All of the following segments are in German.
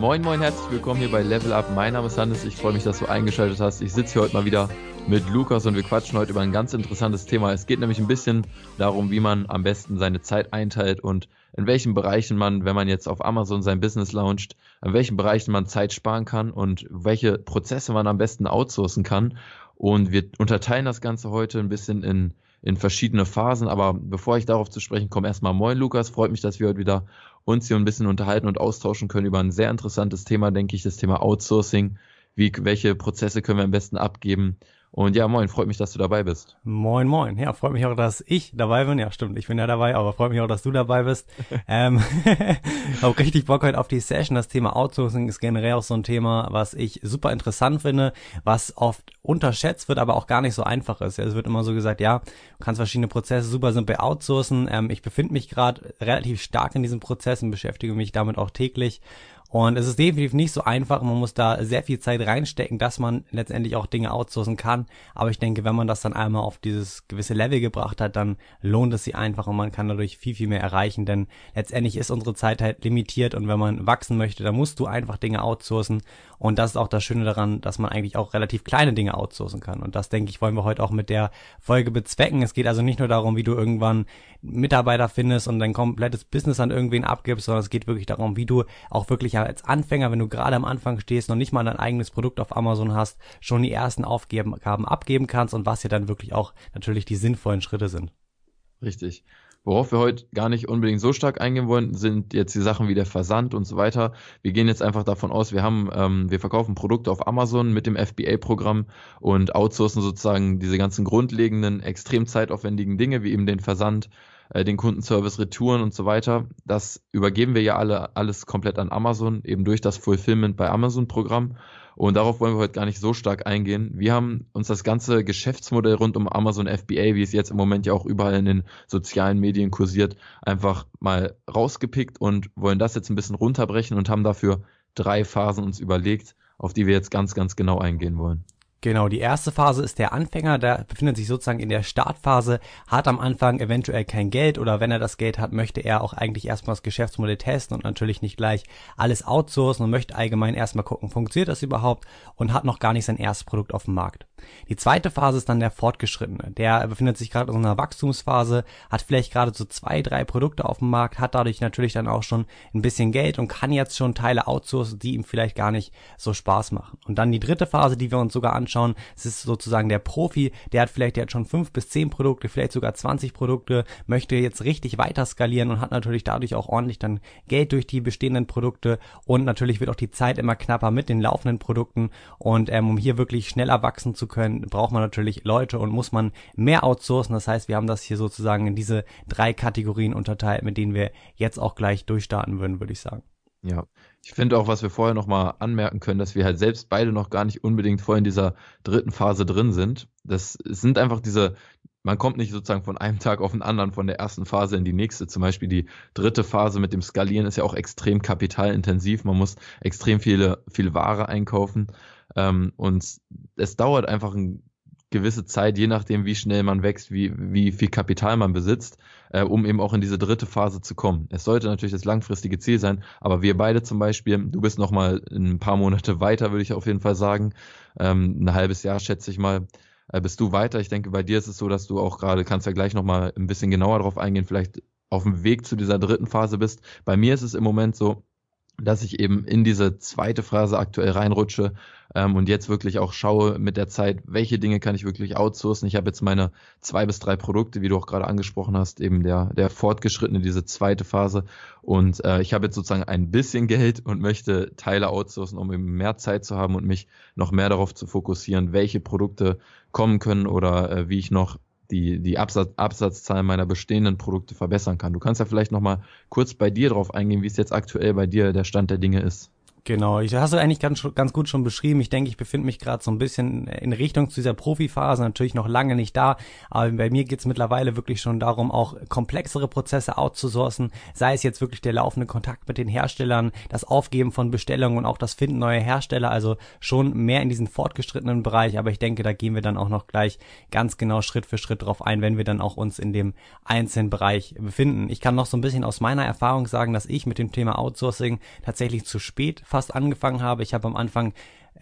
Moin, moin, herzlich willkommen hier bei Level Up. Mein Name ist Hannes. Ich freue mich, dass du eingeschaltet hast. Ich sitze hier heute mal wieder mit Lukas und wir quatschen heute über ein ganz interessantes Thema. Es geht nämlich ein bisschen darum, wie man am besten seine Zeit einteilt und in welchen Bereichen man, wenn man jetzt auf Amazon sein Business launcht, in welchen Bereichen man Zeit sparen kann und welche Prozesse man am besten outsourcen kann. Und wir unterteilen das Ganze heute ein bisschen in, in verschiedene Phasen. Aber bevor ich darauf zu sprechen komme, erstmal moin Lukas. Freut mich, dass wir heute wieder uns hier ein bisschen unterhalten und austauschen können über ein sehr interessantes Thema, denke ich, das Thema Outsourcing. Wie, welche Prozesse können wir am besten abgeben? Und ja, moin, freut mich, dass du dabei bist. Moin, moin. Ja, freut mich auch, dass ich dabei bin. Ja, stimmt, ich bin ja dabei, aber freut mich auch, dass du dabei bist. ähm, hab richtig Bock heute auf die Session. Das Thema Outsourcing ist generell auch so ein Thema, was ich super interessant finde, was oft unterschätzt wird, aber auch gar nicht so einfach ist. Es wird immer so gesagt, ja, du kannst verschiedene Prozesse super simpel outsourcen. Ähm, ich befinde mich gerade relativ stark in diesem Prozess und beschäftige mich damit auch täglich. Und es ist definitiv nicht so einfach. Man muss da sehr viel Zeit reinstecken, dass man letztendlich auch Dinge outsourcen kann. Aber ich denke, wenn man das dann einmal auf dieses gewisse Level gebracht hat, dann lohnt es sich einfach und man kann dadurch viel, viel mehr erreichen. Denn letztendlich ist unsere Zeit halt limitiert und wenn man wachsen möchte, dann musst du einfach Dinge outsourcen. Und das ist auch das Schöne daran, dass man eigentlich auch relativ kleine Dinge outsourcen kann. Und das, denke ich, wollen wir heute auch mit der Folge bezwecken. Es geht also nicht nur darum, wie du irgendwann Mitarbeiter findest und dein komplettes Business an irgendwen abgibst, sondern es geht wirklich darum, wie du auch wirklich als Anfänger, wenn du gerade am Anfang stehst, noch nicht mal dein eigenes Produkt auf Amazon hast, schon die ersten Aufgaben abgeben kannst und was hier dann wirklich auch natürlich die sinnvollen Schritte sind. Richtig. Worauf wir heute gar nicht unbedingt so stark eingehen wollen, sind jetzt die Sachen wie der Versand und so weiter. Wir gehen jetzt einfach davon aus, wir haben, ähm, wir verkaufen Produkte auf Amazon mit dem FBA-Programm und outsourcen sozusagen diese ganzen grundlegenden, extrem zeitaufwendigen Dinge, wie eben den Versand, äh, den Kundenservice, Retouren und so weiter. Das übergeben wir ja alle alles komplett an Amazon, eben durch das Fulfillment bei Amazon-Programm. Und darauf wollen wir heute gar nicht so stark eingehen. Wir haben uns das ganze Geschäftsmodell rund um Amazon FBA, wie es jetzt im Moment ja auch überall in den sozialen Medien kursiert, einfach mal rausgepickt und wollen das jetzt ein bisschen runterbrechen und haben dafür drei Phasen uns überlegt, auf die wir jetzt ganz, ganz genau eingehen wollen. Genau, die erste Phase ist der Anfänger, der befindet sich sozusagen in der Startphase, hat am Anfang eventuell kein Geld oder wenn er das Geld hat, möchte er auch eigentlich erstmal das Geschäftsmodell testen und natürlich nicht gleich alles outsourcen und möchte allgemein erstmal gucken, funktioniert das überhaupt und hat noch gar nicht sein erstes Produkt auf dem Markt. Die zweite Phase ist dann der Fortgeschrittene. Der befindet sich gerade in einer Wachstumsphase, hat vielleicht gerade so zwei, drei Produkte auf dem Markt, hat dadurch natürlich dann auch schon ein bisschen Geld und kann jetzt schon Teile outsourcen, die ihm vielleicht gar nicht so Spaß machen. Und dann die dritte Phase, die wir uns sogar anschauen, es ist sozusagen der Profi, der hat vielleicht jetzt schon fünf bis zehn Produkte, vielleicht sogar 20 Produkte, möchte jetzt richtig weiter skalieren und hat natürlich dadurch auch ordentlich dann Geld durch die bestehenden Produkte und natürlich wird auch die Zeit immer knapper mit den laufenden Produkten und ähm, um hier wirklich schneller wachsen zu können, braucht man natürlich Leute und muss man mehr outsourcen. Das heißt, wir haben das hier sozusagen in diese drei Kategorien unterteilt, mit denen wir jetzt auch gleich durchstarten würden, würde ich sagen. Ja, ich finde auch, was wir vorher nochmal anmerken können, dass wir halt selbst beide noch gar nicht unbedingt voll in dieser dritten Phase drin sind. Das sind einfach diese, man kommt nicht sozusagen von einem Tag auf den anderen von der ersten Phase in die nächste. Zum Beispiel die dritte Phase mit dem Skalieren ist ja auch extrem kapitalintensiv. Man muss extrem viele, viel Ware einkaufen. Ähm, und es dauert einfach eine gewisse Zeit, je nachdem, wie schnell man wächst, wie, wie viel Kapital man besitzt, äh, um eben auch in diese dritte Phase zu kommen. Es sollte natürlich das langfristige Ziel sein, aber wir beide zum Beispiel, du bist noch mal ein paar Monate weiter, würde ich auf jeden Fall sagen, ähm, ein halbes Jahr schätze ich mal, äh, bist du weiter. Ich denke, bei dir ist es so, dass du auch gerade, kannst ja gleich noch mal ein bisschen genauer darauf eingehen, vielleicht auf dem Weg zu dieser dritten Phase bist. Bei mir ist es im Moment so, dass ich eben in diese zweite Phase aktuell reinrutsche ähm, und jetzt wirklich auch schaue mit der Zeit, welche Dinge kann ich wirklich outsourcen. Ich habe jetzt meine zwei bis drei Produkte, wie du auch gerade angesprochen hast, eben der, der fortgeschrittene, diese zweite Phase. Und äh, ich habe jetzt sozusagen ein bisschen Geld und möchte Teile outsourcen, um eben mehr Zeit zu haben und mich noch mehr darauf zu fokussieren, welche Produkte kommen können oder äh, wie ich noch die, die Absatz, Absatzzahlen meiner bestehenden Produkte verbessern kann. Du kannst ja vielleicht nochmal kurz bei dir drauf eingehen, wie es jetzt aktuell bei dir der Stand der Dinge ist. Genau, ich hast du eigentlich ganz, ganz gut schon beschrieben. Ich denke, ich befinde mich gerade so ein bisschen in Richtung zu dieser Profiphase, natürlich noch lange nicht da, aber bei mir geht's mittlerweile wirklich schon darum, auch komplexere Prozesse outzusourcen, sei es jetzt wirklich der laufende Kontakt mit den Herstellern, das Aufgeben von Bestellungen und auch das Finden neuer Hersteller, also schon mehr in diesen fortgeschrittenen Bereich, aber ich denke, da gehen wir dann auch noch gleich ganz genau Schritt für Schritt drauf ein, wenn wir dann auch uns in dem einzelnen Bereich befinden. Ich kann noch so ein bisschen aus meiner Erfahrung sagen, dass ich mit dem Thema Outsourcing tatsächlich zu spät fast angefangen habe. Ich habe am Anfang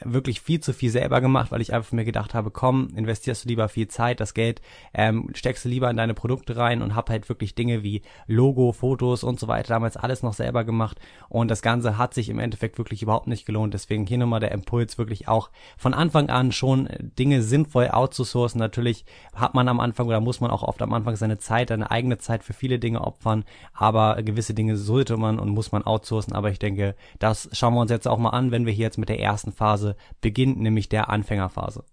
wirklich viel zu viel selber gemacht, weil ich einfach mir gedacht habe, komm, investierst du lieber viel Zeit, das Geld ähm, steckst du lieber in deine Produkte rein und hab halt wirklich Dinge wie Logo, Fotos und so weiter damals alles noch selber gemacht und das Ganze hat sich im Endeffekt wirklich überhaupt nicht gelohnt. Deswegen hier nochmal der Impuls wirklich auch von Anfang an schon Dinge sinnvoll outzusourcen. Natürlich hat man am Anfang oder muss man auch oft am Anfang seine Zeit, seine eigene Zeit für viele Dinge opfern, aber gewisse Dinge sollte man und muss man outsourcen. Aber ich denke, das schauen wir uns jetzt auch mal an, wenn wir hier jetzt mit der ersten Phase beginnt, nämlich der Anfängerphase.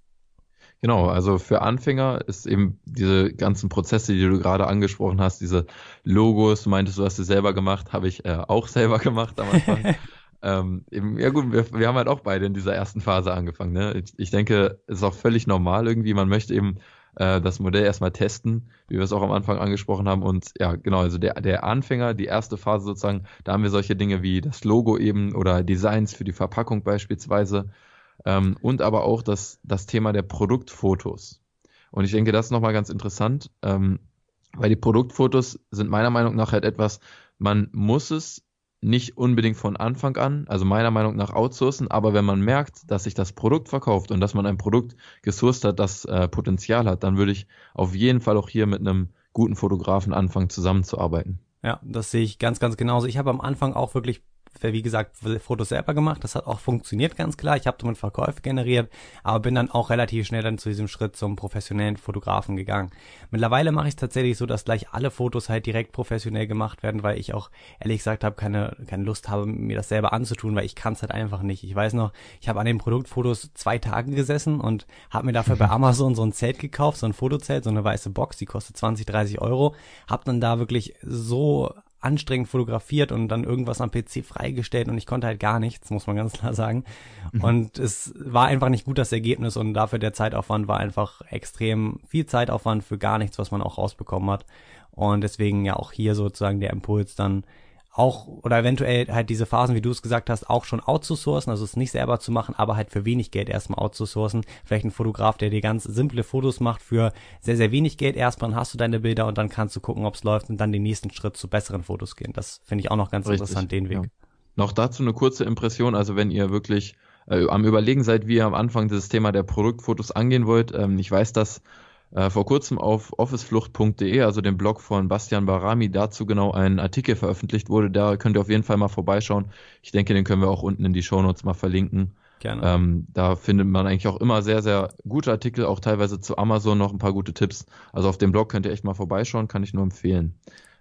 Genau, also für Anfänger ist eben diese ganzen Prozesse, die du gerade angesprochen hast, diese Logos, du meintest, du hast sie selber gemacht, habe ich äh, auch selber gemacht am Anfang. ähm, eben, ja gut, wir, wir haben halt auch beide in dieser ersten Phase angefangen. Ne? Ich, ich denke, es ist auch völlig normal irgendwie, man möchte eben äh, das Modell erstmal testen, wie wir es auch am Anfang angesprochen haben. Und ja, genau, also der, der Anfänger, die erste Phase sozusagen, da haben wir solche Dinge wie das Logo eben oder Designs für die Verpackung beispielsweise ähm, und aber auch das, das Thema der Produktfotos. Und ich denke, das ist nochmal ganz interessant, ähm, weil die Produktfotos sind meiner Meinung nach halt etwas, man muss es nicht unbedingt von Anfang an, also meiner Meinung nach outsourcen, aber wenn man merkt, dass sich das Produkt verkauft und dass man ein Produkt gesourced hat, das äh, Potenzial hat, dann würde ich auf jeden Fall auch hier mit einem guten Fotografen anfangen zusammenzuarbeiten. Ja, das sehe ich ganz, ganz genauso. Ich habe am Anfang auch wirklich wie gesagt, Fotos selber gemacht. Das hat auch funktioniert ganz klar. Ich habe damit Verkäufe generiert, aber bin dann auch relativ schnell dann zu diesem Schritt zum professionellen Fotografen gegangen. Mittlerweile mache ich es tatsächlich so, dass gleich alle Fotos halt direkt professionell gemacht werden, weil ich auch ehrlich gesagt habe, keine, keine Lust habe, mir das selber anzutun, weil ich kann es halt einfach nicht. Ich weiß noch, ich habe an den Produktfotos zwei Tage gesessen und habe mir dafür bei Amazon so ein Zelt gekauft, so ein Fotozelt, so eine weiße Box, die kostet 20, 30 Euro. Hab dann da wirklich so anstrengend fotografiert und dann irgendwas am PC freigestellt und ich konnte halt gar nichts, muss man ganz klar sagen. Mhm. Und es war einfach nicht gut das Ergebnis und dafür der Zeitaufwand war einfach extrem viel Zeitaufwand für gar nichts, was man auch rausbekommen hat. Und deswegen ja auch hier sozusagen der Impuls dann auch oder eventuell halt diese Phasen, wie du es gesagt hast, auch schon outzusourcen, also es nicht selber zu machen, aber halt für wenig Geld erstmal outzusourcen. Vielleicht ein Fotograf, der dir ganz simple Fotos macht für sehr, sehr wenig Geld erstmal, dann hast du deine Bilder und dann kannst du gucken, ob es läuft und dann den nächsten Schritt zu besseren Fotos gehen. Das finde ich auch noch ganz Richtig, interessant, den Weg. Ja. Noch dazu eine kurze Impression, also wenn ihr wirklich äh, am Überlegen seid, wie ihr am Anfang dieses Thema der Produktfotos angehen wollt, ähm, ich weiß, dass äh, vor kurzem auf officeflucht.de, also dem Blog von Bastian Barami, dazu genau ein Artikel veröffentlicht wurde. Da könnt ihr auf jeden Fall mal vorbeischauen. Ich denke, den können wir auch unten in die Shownotes mal verlinken. Gerne. Ähm, da findet man eigentlich auch immer sehr, sehr gute Artikel, auch teilweise zu Amazon noch ein paar gute Tipps. Also auf dem Blog könnt ihr echt mal vorbeischauen, kann ich nur empfehlen.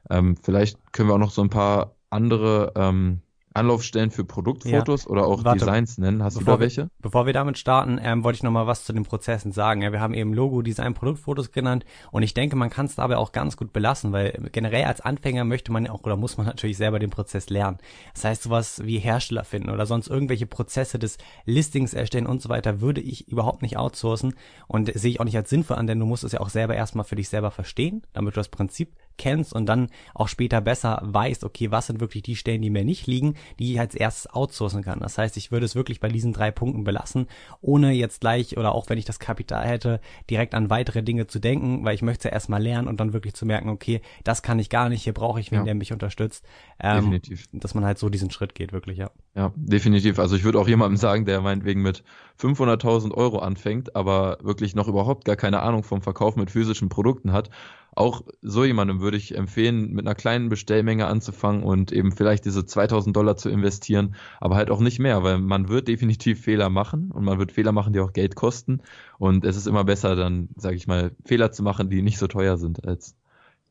Ähm, vielleicht können wir auch noch so ein paar andere ähm, Anlaufstellen für Produktfotos ja. oder auch Warte, Designs nennen. Hast du da welche? Wir, bevor wir damit starten, ähm, wollte ich noch mal was zu den Prozessen sagen. Ja, wir haben eben Logo, Design, Produktfotos genannt und ich denke, man kann es dabei auch ganz gut belassen, weil generell als Anfänger möchte man auch oder muss man natürlich selber den Prozess lernen. Das heißt, sowas wie Hersteller finden oder sonst irgendwelche Prozesse des Listings erstellen und so weiter würde ich überhaupt nicht outsourcen und sehe ich auch nicht als sinnvoll an, denn du musst es ja auch selber erstmal für dich selber verstehen, damit du das Prinzip kennst und dann auch später besser weißt, okay, was sind wirklich die Stellen, die mir nicht liegen, die ich als erstes outsourcen kann. Das heißt, ich würde es wirklich bei diesen drei Punkten belassen, ohne jetzt gleich oder auch wenn ich das Kapital hätte, direkt an weitere Dinge zu denken, weil ich möchte ja erstmal lernen und dann wirklich zu merken, okay, das kann ich gar nicht, hier brauche ich wen, ja. der mich unterstützt. Ähm, definitiv. Dass man halt so diesen Schritt geht, wirklich, ja. Ja, definitiv. Also ich würde auch jemandem sagen, der meinetwegen mit 500.000 Euro anfängt, aber wirklich noch überhaupt gar keine Ahnung vom Verkauf mit physischen Produkten hat, auch so jemandem würde ich empfehlen, mit einer kleinen Bestellmenge anzufangen und eben vielleicht diese 2000 Dollar zu investieren, aber halt auch nicht mehr, weil man wird definitiv Fehler machen und man wird Fehler machen, die auch Geld kosten und es ist immer besser dann, sage ich mal, Fehler zu machen, die nicht so teuer sind, als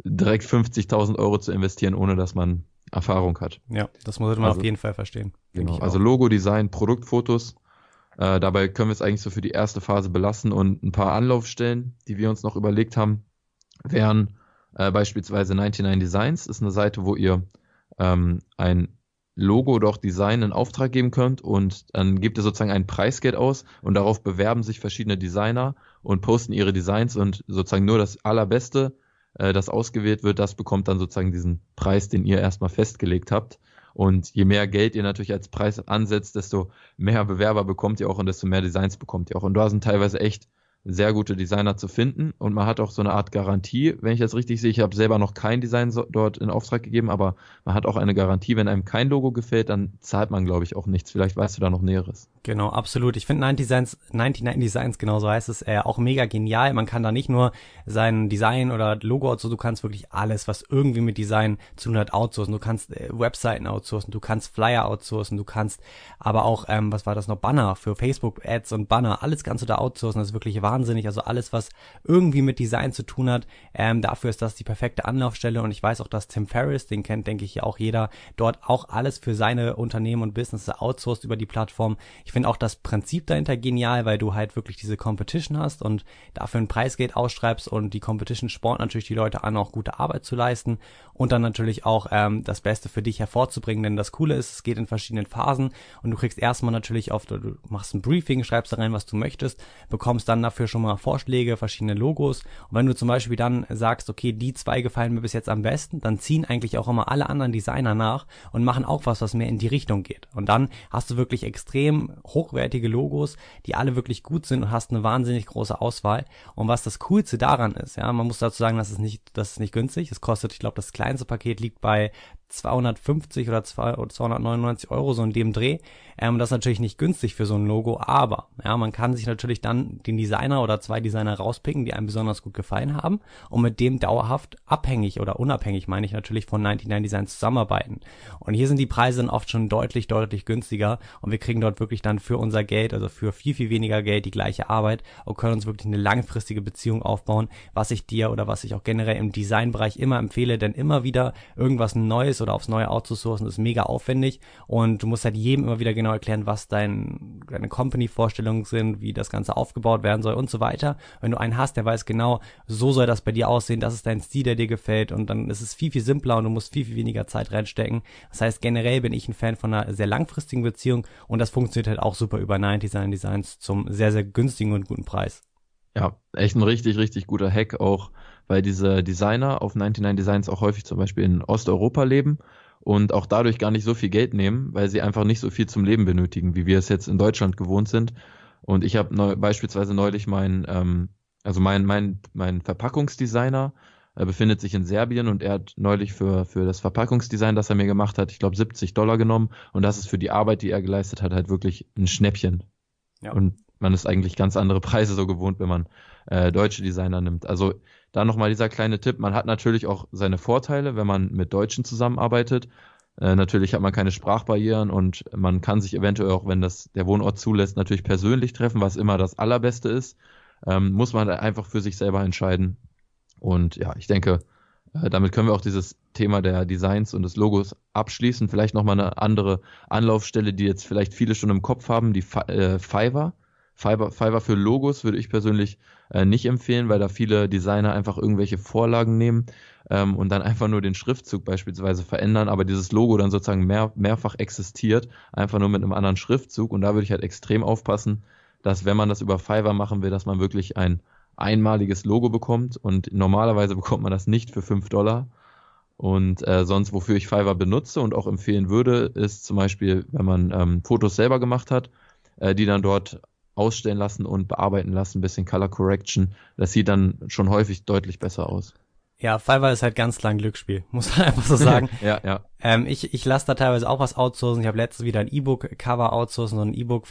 direkt 50.000 Euro zu investieren, ohne dass man Erfahrung hat. Ja, das muss man also, auf jeden Fall verstehen. Genau, also Logo, Design, Produktfotos. Äh, dabei können wir es eigentlich so für die erste Phase belassen und ein paar Anlaufstellen, die wir uns noch überlegt haben, wären äh, beispielsweise 99 Designs, ist eine Seite, wo ihr ähm, ein Logo oder auch Design in Auftrag geben könnt und dann gebt ihr sozusagen ein Preisgeld aus und darauf bewerben sich verschiedene Designer und posten ihre Designs und sozusagen nur das Allerbeste, äh, das ausgewählt wird, das bekommt dann sozusagen diesen Preis, den ihr erstmal festgelegt habt. Und je mehr Geld ihr natürlich als Preis ansetzt, desto mehr Bewerber bekommt ihr auch und desto mehr Designs bekommt ihr auch. Und da sind teilweise echt sehr gute Designer zu finden und man hat auch so eine Art Garantie, wenn ich das richtig sehe. Ich habe selber noch kein Design so, dort in Auftrag gegeben, aber man hat auch eine Garantie, wenn einem kein Logo gefällt, dann zahlt man, glaube ich, auch nichts. Vielleicht weißt du da noch Näheres. Genau, absolut. Ich finde 99 Designs, 99 Designs, genau so heißt es, äh, auch mega genial. Man kann da nicht nur sein Design oder Logo outsourcen, du kannst wirklich alles, was irgendwie mit Design zu tun hat, outsourcen. Du kannst äh, Webseiten outsourcen, du kannst Flyer outsourcen, du kannst aber auch, ähm, was war das noch, Banner für Facebook-Ads und Banner, alles kannst du da outsourcen. Das ist wirklich wahnsinnig. Also alles, was irgendwie mit Design zu tun hat, ähm, dafür ist das die perfekte Anlaufstelle. Und ich weiß auch, dass Tim Ferriss, den kennt, denke ich, ja auch jeder, dort auch alles für seine Unternehmen und Business outsourced über die Plattform. Ich finde auch das Prinzip dahinter genial, weil du halt wirklich diese Competition hast und dafür ein Preisgeld ausschreibst und die Competition spornt natürlich die Leute an, auch gute Arbeit zu leisten und dann natürlich auch ähm, das Beste für dich hervorzubringen. Denn das Coole ist, es geht in verschiedenen Phasen und du kriegst erstmal natürlich auf, du machst ein Briefing, schreibst da rein, was du möchtest, bekommst dann dafür schon mal Vorschläge, verschiedene Logos und wenn du zum Beispiel dann sagst, okay, die zwei gefallen mir bis jetzt am besten, dann ziehen eigentlich auch immer alle anderen Designer nach und machen auch was, was mehr in die Richtung geht. Und dann hast du wirklich extrem hochwertige Logos, die alle wirklich gut sind und hast eine wahnsinnig große Auswahl. Und was das Coolste daran ist, ja, man muss dazu sagen, dass es nicht, das ist nicht günstig. Es kostet, ich glaube, das kleinste Paket liegt bei 250 oder 299 Euro so in dem Dreh. Ähm, das ist natürlich nicht günstig für so ein Logo, aber ja, man kann sich natürlich dann den Designer oder zwei Designer rauspicken, die einem besonders gut gefallen haben und mit dem dauerhaft abhängig oder unabhängig, meine ich natürlich, von 99 Design zusammenarbeiten. Und hier sind die Preise dann oft schon deutlich, deutlich günstiger und wir kriegen dort wirklich dann für unser Geld, also für viel, viel weniger Geld die gleiche Arbeit und können uns wirklich eine langfristige Beziehung aufbauen, was ich dir oder was ich auch generell im Designbereich immer empfehle, denn immer wieder irgendwas Neues oder aufs neue outzusourcen ist mega aufwendig und du musst halt jedem immer wieder genau erklären, was dein, deine Company-Vorstellungen sind, wie das Ganze aufgebaut werden soll und so weiter. Wenn du einen hast, der weiß genau, so soll das bei dir aussehen, das ist dein Stil, der dir gefällt und dann ist es viel, viel simpler und du musst viel, viel weniger Zeit reinstecken. Das heißt, generell bin ich ein Fan von einer sehr langfristigen Beziehung und das funktioniert halt auch super über 90 Design Designs zum sehr, sehr günstigen und guten Preis. Ja, echt ein richtig, richtig guter Hack auch, weil diese Designer auf 99 Designs auch häufig zum Beispiel in Osteuropa leben und auch dadurch gar nicht so viel Geld nehmen, weil sie einfach nicht so viel zum Leben benötigen, wie wir es jetzt in Deutschland gewohnt sind. Und ich habe neu, beispielsweise neulich mein, ähm, also mein, mein, mein Verpackungsdesigner er befindet sich in Serbien und er hat neulich für, für das Verpackungsdesign, das er mir gemacht hat, ich glaube 70 Dollar genommen und das ist für die Arbeit, die er geleistet hat, halt wirklich ein Schnäppchen. Ja. Und man ist eigentlich ganz andere Preise so gewohnt, wenn man äh, deutsche Designer nimmt. Also da nochmal dieser kleine Tipp, man hat natürlich auch seine Vorteile, wenn man mit Deutschen zusammenarbeitet. Äh, natürlich hat man keine Sprachbarrieren und man kann sich eventuell auch, wenn das der Wohnort zulässt, natürlich persönlich treffen, was immer das Allerbeste ist. Ähm, muss man einfach für sich selber entscheiden. Und ja, ich denke, äh, damit können wir auch dieses Thema der Designs und des Logos abschließen. Vielleicht nochmal eine andere Anlaufstelle, die jetzt vielleicht viele schon im Kopf haben, die äh, Fiverr. Fiverr, Fiverr für Logos würde ich persönlich äh, nicht empfehlen, weil da viele Designer einfach irgendwelche Vorlagen nehmen ähm, und dann einfach nur den Schriftzug beispielsweise verändern, aber dieses Logo dann sozusagen mehr, mehrfach existiert, einfach nur mit einem anderen Schriftzug. Und da würde ich halt extrem aufpassen, dass wenn man das über Fiverr machen will, dass man wirklich ein einmaliges Logo bekommt und normalerweise bekommt man das nicht für 5 Dollar. Und äh, sonst, wofür ich Fiverr benutze und auch empfehlen würde, ist zum Beispiel, wenn man ähm, Fotos selber gemacht hat, äh, die dann dort ausstellen lassen und bearbeiten lassen, ein bisschen Color Correction. Das sieht dann schon häufig deutlich besser aus. Ja, Fiverr ist halt ganz ein Glücksspiel, muss man einfach so sagen. ja, ja. Ähm, ich, ich lasse da teilweise auch was outsourcen. Ich habe letztens wieder ein E-Book-Cover outsourcen, so ein E-Book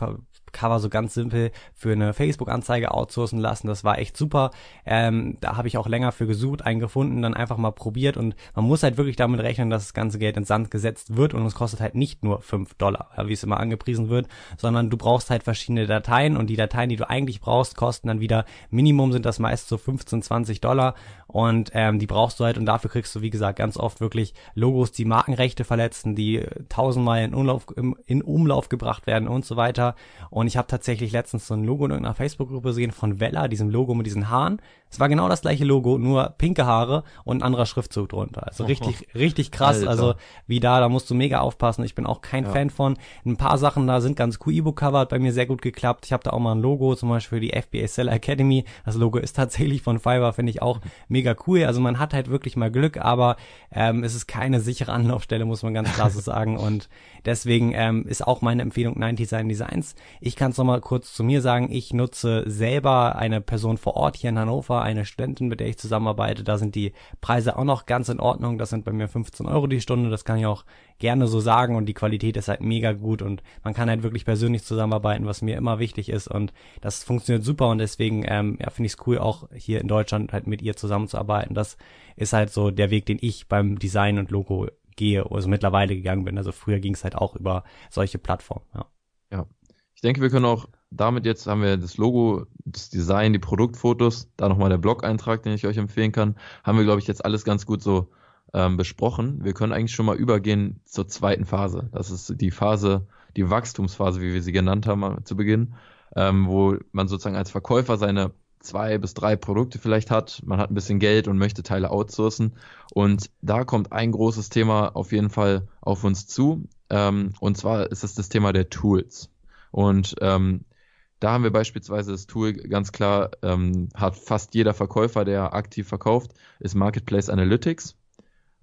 Cover so ganz simpel für eine Facebook-Anzeige outsourcen lassen. Das war echt super. Ähm, da habe ich auch länger für gesucht, einen gefunden, dann einfach mal probiert. Und man muss halt wirklich damit rechnen, dass das ganze Geld ins Sand gesetzt wird. Und es kostet halt nicht nur fünf Dollar, wie es immer angepriesen wird, sondern du brauchst halt verschiedene Dateien. Und die Dateien, die du eigentlich brauchst, kosten dann wieder, Minimum sind das meist so 15, 20 Dollar. Und ähm, die brauchst du halt. Und dafür kriegst du, wie gesagt, ganz oft wirklich Logos, die Markenrechte verletzen, die tausendmal in Umlauf, in Umlauf gebracht werden und so weiter. Und Und ich habe tatsächlich letztens so ein Logo in irgendeiner Facebook-Gruppe gesehen von Vella, diesem Logo mit diesen Haaren. Es war genau das gleiche Logo, nur pinke Haare und ein anderer Schriftzug drunter. Also richtig, richtig krass. Alter. Also wie da, da musst du mega aufpassen. Ich bin auch kein Ja. Fan von. Ein paar Sachen da sind ganz cool. E-Book-Cover hat bei mir sehr gut geklappt. Ich habe da auch mal ein Logo, zum Beispiel für die FBA Seller Academy. Das Logo ist tatsächlich von Fiverr, finde ich auch mega cool. Also man hat halt wirklich mal Glück, aber ähm, es ist keine sichere Anlaufstelle, muss man ganz klar so sagen. Und deswegen ähm, ist auch meine Empfehlung 90 Design Designs. Ich kann es nochmal kurz zu mir sagen. Ich nutze selber eine Person vor Ort hier in Hannover, eine Studentin, mit der ich zusammenarbeite. Da sind die Preise auch noch ganz in Ordnung. Das sind bei mir 15 Euro die Stunde. Das kann ich auch gerne so sagen. Und die Qualität ist halt mega gut. Und man kann halt wirklich persönlich zusammenarbeiten, was mir immer wichtig ist. Und das funktioniert super. Und deswegen ähm, ja, finde ich es cool, auch hier in Deutschland halt mit ihr zusammenzuarbeiten. Das ist halt so der Weg, den ich beim Design und Logo gehe, also mittlerweile gegangen bin. Also früher ging es halt auch über solche Plattformen. Ja. Ich denke, wir können auch damit jetzt haben wir das Logo, das Design, die Produktfotos, da nochmal der Blog-Eintrag, den ich euch empfehlen kann, haben wir, glaube ich, jetzt alles ganz gut so ähm, besprochen. Wir können eigentlich schon mal übergehen zur zweiten Phase. Das ist die Phase, die Wachstumsphase, wie wir sie genannt haben äh, zu Beginn, ähm, wo man sozusagen als Verkäufer seine zwei bis drei Produkte vielleicht hat. Man hat ein bisschen Geld und möchte Teile outsourcen. Und da kommt ein großes Thema auf jeden Fall auf uns zu. Ähm, und zwar ist es das Thema der Tools. Und ähm, da haben wir beispielsweise das Tool ganz klar, ähm, hat fast jeder Verkäufer, der aktiv verkauft, ist Marketplace Analytics.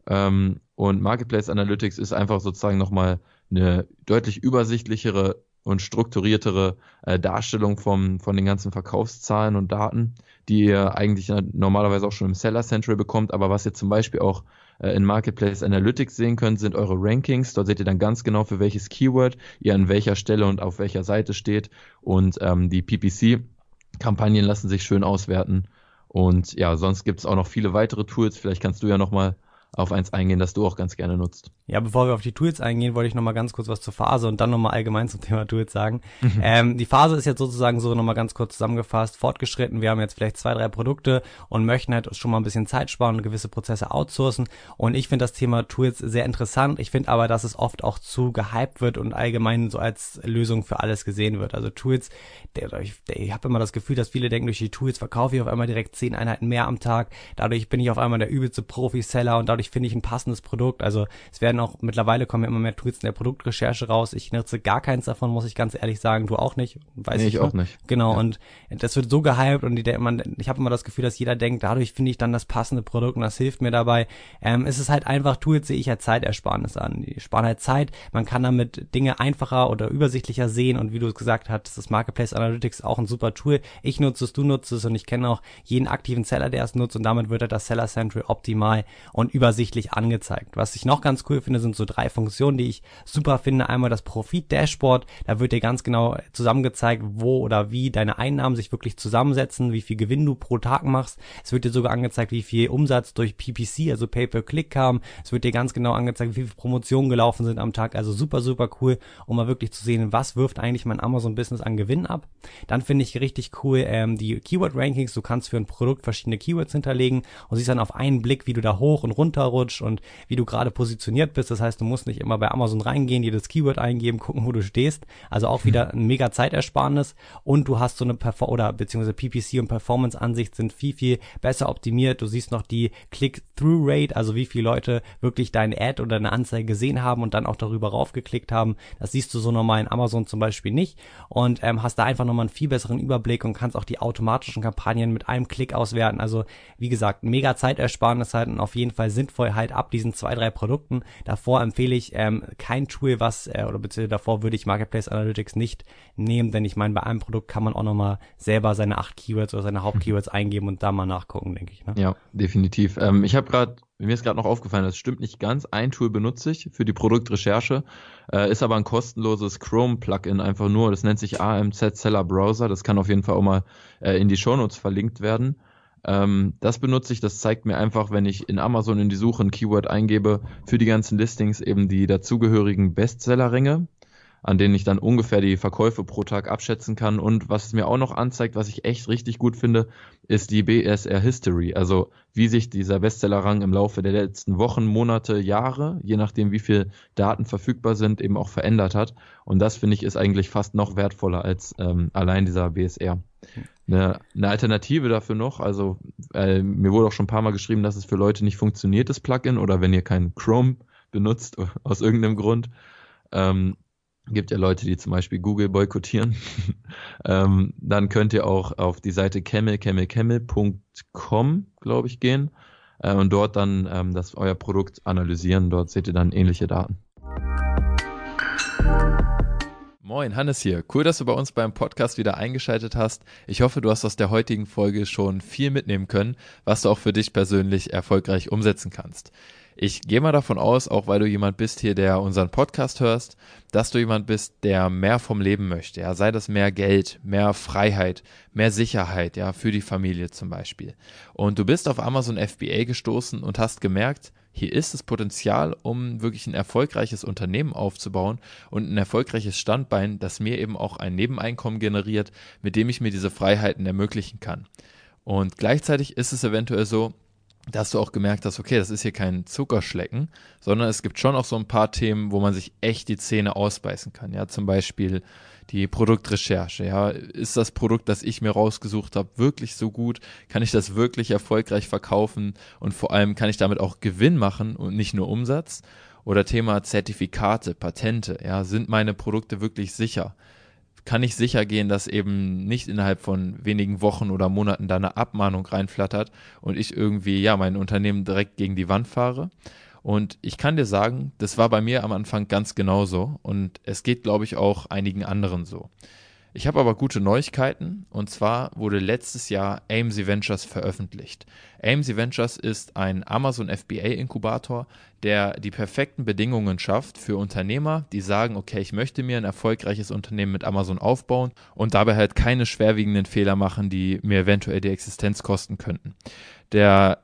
Ähm, und Marketplace Analytics ist einfach sozusagen nochmal eine deutlich übersichtlichere und strukturiertere äh, Darstellung vom, von den ganzen Verkaufszahlen und Daten, die ihr eigentlich normalerweise auch schon im Seller Central bekommt, aber was ihr zum Beispiel auch in Marketplace Analytics sehen könnt, sind eure Rankings. Dort seht ihr dann ganz genau, für welches Keyword ihr an welcher Stelle und auf welcher Seite steht. Und ähm, die PPC-Kampagnen lassen sich schön auswerten. Und ja, sonst gibt es auch noch viele weitere Tools. Vielleicht kannst du ja nochmal auf eins eingehen, das du auch ganz gerne nutzt. Ja, bevor wir auf die Tools eingehen, wollte ich nochmal ganz kurz was zur Phase und dann nochmal allgemein zum Thema Tools sagen. ähm, die Phase ist jetzt sozusagen so nochmal ganz kurz zusammengefasst, fortgeschritten. Wir haben jetzt vielleicht zwei, drei Produkte und möchten halt schon mal ein bisschen Zeit sparen und gewisse Prozesse outsourcen. Und ich finde das Thema Tools sehr interessant. Ich finde aber, dass es oft auch zu gehypt wird und allgemein so als Lösung für alles gesehen wird. Also Tools, der, ich, der, ich habe immer das Gefühl, dass viele denken, durch die Tools verkaufe ich auf einmal direkt zehn Einheiten mehr am Tag. Dadurch bin ich auf einmal der übelste Profi-Seller und dadurch finde ich ein passendes Produkt. Also es werden auch mittlerweile kommen ja immer mehr Tools in der Produktrecherche raus. Ich nutze gar keins davon, muss ich ganz ehrlich sagen. Du auch nicht? Weiß Nee, ich ich auch nicht. Genau, Ja. und das wird so gehypt und die, man, ich habe immer das Gefühl, dass jeder denkt, dadurch finde ich dann das passende Produkt und das hilft mir dabei. Ähm, es ist halt einfach, Tools sehe ich als Zeitersparnis an. Die sparen halt Zeit, man kann damit Dinge einfacher oder übersichtlicher sehen und wie du es gesagt hast, das Marketplace Analytics auch ein super Tool. Ich nutze es, du nutzt es und ich kenne auch jeden aktiven Seller, der es nutzt und damit wird halt das Seller Central optimal und übersichtlich angezeigt. Was ich noch ganz cool finde, sind so drei Funktionen, die ich super finde. Einmal das Profit-Dashboard, da wird dir ganz genau zusammengezeigt, wo oder wie deine Einnahmen sich wirklich zusammensetzen, wie viel Gewinn du pro Tag machst. Es wird dir sogar angezeigt, wie viel Umsatz durch PPC, also Pay-per-Click kam. Es wird dir ganz genau angezeigt, wie viele Promotionen gelaufen sind am Tag. Also super, super cool, um mal wirklich zu sehen, was wirft eigentlich mein Amazon-Business an Gewinn ab. Dann finde ich richtig cool ähm, die Keyword-Rankings. Du kannst für ein Produkt verschiedene Keywords hinterlegen und siehst dann auf einen Blick, wie du da hoch und runter rutscht und wie du gerade positioniert bist. Das heißt, du musst nicht immer bei Amazon reingehen, jedes Keyword eingeben, gucken, wo du stehst. Also auch wieder ein mega Zeitersparnis und du hast so eine Perfor oder beziehungsweise PPC und Performance-Ansicht sind viel, viel besser optimiert. Du siehst noch die Click-Through-Rate, also wie viele Leute wirklich deine Ad oder eine Anzeige gesehen haben und dann auch darüber raufgeklickt haben. Das siehst du so normal in Amazon zum Beispiel nicht und ähm, hast da einfach nochmal einen viel besseren Überblick und kannst auch die automatischen Kampagnen mit einem Klick auswerten. Also wie gesagt, mega Zeitersparnis halt und auf jeden Fall sinnvoll halt ab diesen zwei, drei Produkten. Davor empfehle ich ähm, kein Tool, was, äh, oder beziehungsweise davor würde ich Marketplace Analytics nicht nehmen, denn ich meine, bei einem Produkt kann man auch nochmal selber seine acht Keywords oder seine Hauptkeywords eingeben und da mal nachgucken, denke ich. Ne? Ja, definitiv. Ähm, ich habe gerade, mir ist gerade noch aufgefallen, das stimmt nicht ganz. Ein Tool benutze ich für die Produktrecherche, äh, ist aber ein kostenloses Chrome-Plugin einfach nur. Das nennt sich AMZ Seller Browser. Das kann auf jeden Fall auch mal äh, in die Shownotes verlinkt werden. Ähm, das benutze ich, das zeigt mir einfach, wenn ich in Amazon in die Suche ein Keyword eingebe, für die ganzen Listings eben die dazugehörigen Bestseller-Ränge. an denen ich dann ungefähr die Verkäufe pro Tag abschätzen kann. Und was es mir auch noch anzeigt, was ich echt richtig gut finde, ist die BSR History. Also wie sich dieser Bestsellerrang im Laufe der letzten Wochen, Monate, Jahre, je nachdem wie viel Daten verfügbar sind, eben auch verändert hat. Und das finde ich ist eigentlich fast noch wertvoller als ähm, allein dieser BSR. Eine, eine Alternative dafür noch, also äh, mir wurde auch schon ein paar Mal geschrieben, dass es für Leute nicht funktioniert, das Plugin, oder wenn ihr kein Chrome benutzt, aus irgendeinem Grund, ähm, gibt ja Leute, die zum Beispiel Google boykottieren, ähm, dann könnt ihr auch auf die Seite camelcamelcamel.com, glaube ich, gehen äh, und dort dann ähm, das euer Produkt analysieren. Dort seht ihr dann ähnliche Daten. Moin, Hannes hier. Cool, dass du bei uns beim Podcast wieder eingeschaltet hast. Ich hoffe, du hast aus der heutigen Folge schon viel mitnehmen können, was du auch für dich persönlich erfolgreich umsetzen kannst. Ich gehe mal davon aus, auch weil du jemand bist hier, der unseren Podcast hörst, dass du jemand bist, der mehr vom Leben möchte. Ja, sei das mehr Geld, mehr Freiheit, mehr Sicherheit, ja, für die Familie zum Beispiel. Und du bist auf Amazon FBA gestoßen und hast gemerkt, hier ist das Potenzial, um wirklich ein erfolgreiches Unternehmen aufzubauen und ein erfolgreiches Standbein, das mir eben auch ein Nebeneinkommen generiert, mit dem ich mir diese Freiheiten ermöglichen kann. Und gleichzeitig ist es eventuell so, dass du auch gemerkt hast, okay, das ist hier kein Zuckerschlecken, sondern es gibt schon auch so ein paar Themen, wo man sich echt die Zähne ausbeißen kann. Ja, zum Beispiel die Produktrecherche. Ja, ist das Produkt, das ich mir rausgesucht habe, wirklich so gut? Kann ich das wirklich erfolgreich verkaufen? Und vor allem kann ich damit auch Gewinn machen und nicht nur Umsatz? Oder Thema Zertifikate, Patente. Ja, sind meine Produkte wirklich sicher? kann ich sicher gehen, dass eben nicht innerhalb von wenigen Wochen oder Monaten da eine Abmahnung reinflattert und ich irgendwie, ja, mein Unternehmen direkt gegen die Wand fahre. Und ich kann dir sagen, das war bei mir am Anfang ganz genauso und es geht, glaube ich, auch einigen anderen so. Ich habe aber gute Neuigkeiten und zwar wurde letztes Jahr AMC Ventures veröffentlicht. AMC Ventures ist ein Amazon FBA Inkubator, der die perfekten Bedingungen schafft für Unternehmer, die sagen, okay, ich möchte mir ein erfolgreiches Unternehmen mit Amazon aufbauen und dabei halt keine schwerwiegenden Fehler machen, die mir eventuell die Existenz kosten könnten. Der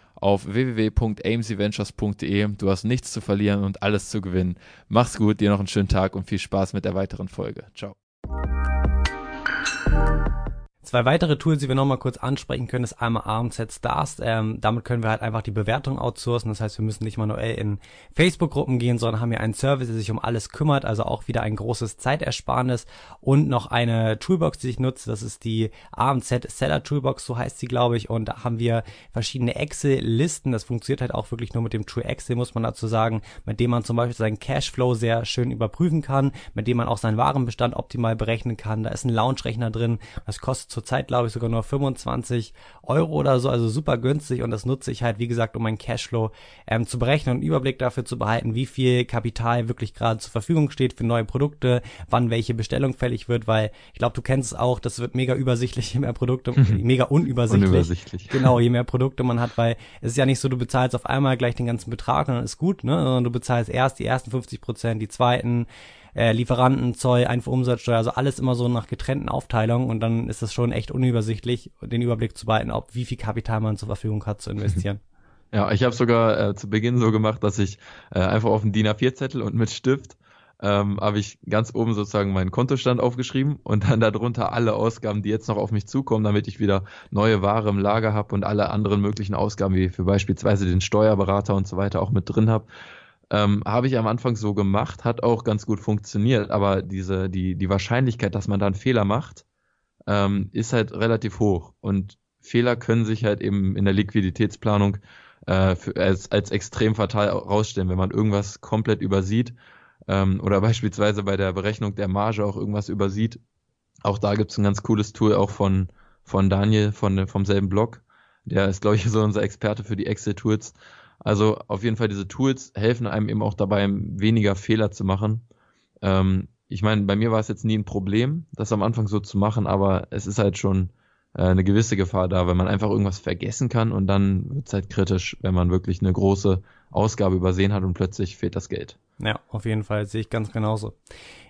auf www.amcventures.de. Du hast nichts zu verlieren und alles zu gewinnen. Mach's gut, dir noch einen schönen Tag und viel Spaß mit der weiteren Folge. Ciao. Zwei weitere Tools, die wir nochmal kurz ansprechen können, ist einmal ARMZ Stars. Ähm, damit können wir halt einfach die Bewertung outsourcen. Das heißt, wir müssen nicht manuell in Facebook-Gruppen gehen, sondern haben hier einen Service, der sich um alles kümmert. Also auch wieder ein großes Zeitersparnis und noch eine Toolbox, die ich nutze. Das ist die AMZ Seller Toolbox, so heißt sie, glaube ich. Und da haben wir verschiedene Excel-Listen. Das funktioniert halt auch wirklich nur mit dem True Excel, muss man dazu sagen, mit dem man zum Beispiel seinen Cashflow sehr schön überprüfen kann, mit dem man auch seinen Warenbestand optimal berechnen kann. Da ist ein Launch-Rechner drin. Das kostet zurzeit, glaube ich, sogar nur 25 Euro oder so, also super günstig und das nutze ich halt, wie gesagt, um meinen Cashflow ähm, zu berechnen und einen Überblick dafür zu behalten, wie viel Kapital wirklich gerade zur Verfügung steht für neue Produkte, wann welche Bestellung fällig wird, weil ich glaube, du kennst es auch, das wird mega übersichtlich, je mehr Produkte, mega unübersichtlich. unübersichtlich. Genau, je mehr Produkte man hat, weil es ist ja nicht so, du bezahlst auf einmal gleich den ganzen Betrag und dann ist gut, ne, sondern du bezahlst erst die ersten 50 Prozent, die zweiten, äh, Lieferanten, Zoll, Einfuhrumsatzsteuer, also alles immer so nach getrennten Aufteilungen und dann ist es schon echt unübersichtlich, den Überblick zu behalten, ob wie viel Kapital man zur Verfügung hat zu investieren. Ja, ich habe sogar äh, zu Beginn so gemacht, dass ich äh, einfach auf einen DIN A4-Zettel und mit Stift ähm, habe ich ganz oben sozusagen meinen Kontostand aufgeschrieben und dann darunter alle Ausgaben, die jetzt noch auf mich zukommen, damit ich wieder neue Ware im Lager habe und alle anderen möglichen Ausgaben, wie für beispielsweise den Steuerberater und so weiter auch mit drin habe. Ähm, habe ich am Anfang so gemacht, hat auch ganz gut funktioniert, aber diese, die, die Wahrscheinlichkeit, dass man da einen Fehler macht, ähm, ist halt relativ hoch. Und Fehler können sich halt eben in der Liquiditätsplanung äh, für, als, als extrem fatal rausstellen, wenn man irgendwas komplett übersieht ähm, oder beispielsweise bei der Berechnung der Marge auch irgendwas übersieht. Auch da gibt es ein ganz cooles Tool auch von, von Daniel von, vom selben Blog. Der ist, glaube ich, so unser Experte für die Excel-Tools. Also auf jeden Fall diese Tools helfen einem eben auch dabei, weniger Fehler zu machen. Ähm, ich meine, bei mir war es jetzt nie ein Problem, das am Anfang so zu machen, aber es ist halt schon äh, eine gewisse Gefahr da, wenn man einfach irgendwas vergessen kann und dann wird es halt kritisch, wenn man wirklich eine große Ausgabe übersehen hat und plötzlich fehlt das Geld. Ja, auf jeden Fall sehe ich ganz genauso.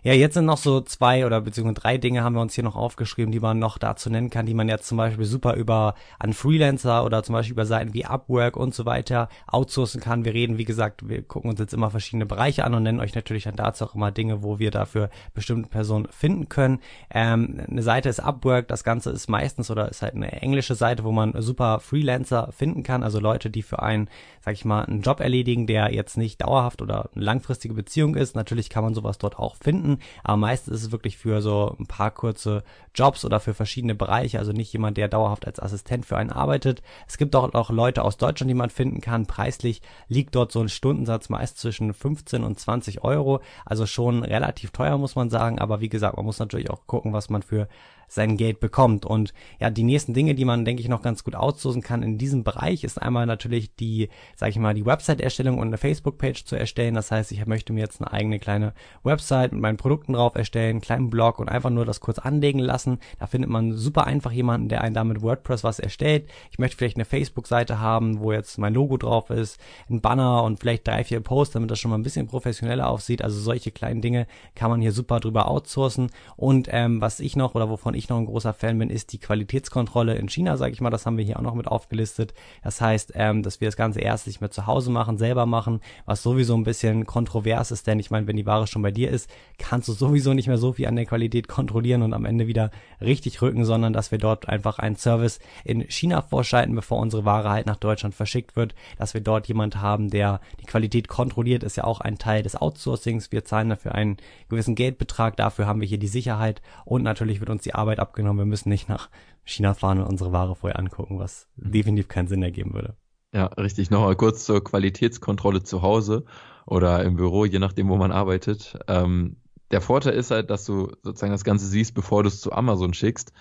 Ja, jetzt sind noch so zwei oder beziehungsweise drei Dinge haben wir uns hier noch aufgeschrieben, die man noch dazu nennen kann, die man jetzt zum Beispiel super über an Freelancer oder zum Beispiel über Seiten wie Upwork und so weiter outsourcen kann. Wir reden, wie gesagt, wir gucken uns jetzt immer verschiedene Bereiche an und nennen euch natürlich dann dazu auch immer Dinge, wo wir dafür bestimmte Personen finden können. Ähm, eine Seite ist Upwork, das Ganze ist meistens oder ist halt eine englische Seite, wo man super Freelancer finden kann, also Leute, die für einen, sag ich mal, einen Job erledigen, der jetzt nicht dauerhaft oder langfristige Beziehung ist. Natürlich kann man sowas dort auch finden finden, aber meistens ist es wirklich für so ein paar kurze Jobs oder für verschiedene Bereiche, also nicht jemand, der dauerhaft als Assistent für einen arbeitet. Es gibt auch, auch Leute aus Deutschland, die man finden kann. Preislich liegt dort so ein Stundensatz meist zwischen 15 und 20 Euro, also schon relativ teuer, muss man sagen, aber wie gesagt, man muss natürlich auch gucken, was man für sein Geld bekommt. Und ja, die nächsten Dinge, die man, denke ich, noch ganz gut outsourcen kann in diesem Bereich, ist einmal natürlich die, sage ich mal, die Website-Erstellung und eine Facebook-Page zu erstellen. Das heißt, ich möchte mir jetzt eine eigene kleine Website mit meinen Produkten drauf erstellen, einen kleinen Blog und einfach nur das kurz anlegen lassen. Da findet man super einfach jemanden, der einen damit WordPress was erstellt. Ich möchte vielleicht eine Facebook-Seite haben, wo jetzt mein Logo drauf ist, ein Banner und vielleicht drei, vier Posts, damit das schon mal ein bisschen professioneller aussieht. Also solche kleinen Dinge kann man hier super drüber outsourcen. Und ähm, was ich noch oder wovon ich ich noch ein großer Fan bin, ist die Qualitätskontrolle in China, sage ich mal. Das haben wir hier auch noch mit aufgelistet. Das heißt, ähm, dass wir das Ganze erst nicht mehr zu Hause machen, selber machen, was sowieso ein bisschen kontrovers ist, denn ich meine, wenn die Ware schon bei dir ist, kannst du sowieso nicht mehr so viel an der Qualität kontrollieren und am Ende wieder richtig rücken, sondern dass wir dort einfach einen Service in China vorschalten, bevor unsere Ware halt nach Deutschland verschickt wird, dass wir dort jemand haben, der die Qualität kontrolliert, ist ja auch ein Teil des Outsourcings. Wir zahlen dafür einen gewissen Geldbetrag, dafür haben wir hier die Sicherheit und natürlich wird uns die Arbeit Arbeit abgenommen. Wir müssen nicht nach China fahren und unsere Ware vorher angucken, was mhm. definitiv keinen Sinn ergeben würde. Ja, richtig. Nochmal kurz zur Qualitätskontrolle zu Hause oder im Büro, je nachdem, wo man arbeitet. Ähm, der Vorteil ist halt, dass du sozusagen das Ganze siehst, bevor du es zu Amazon schickst.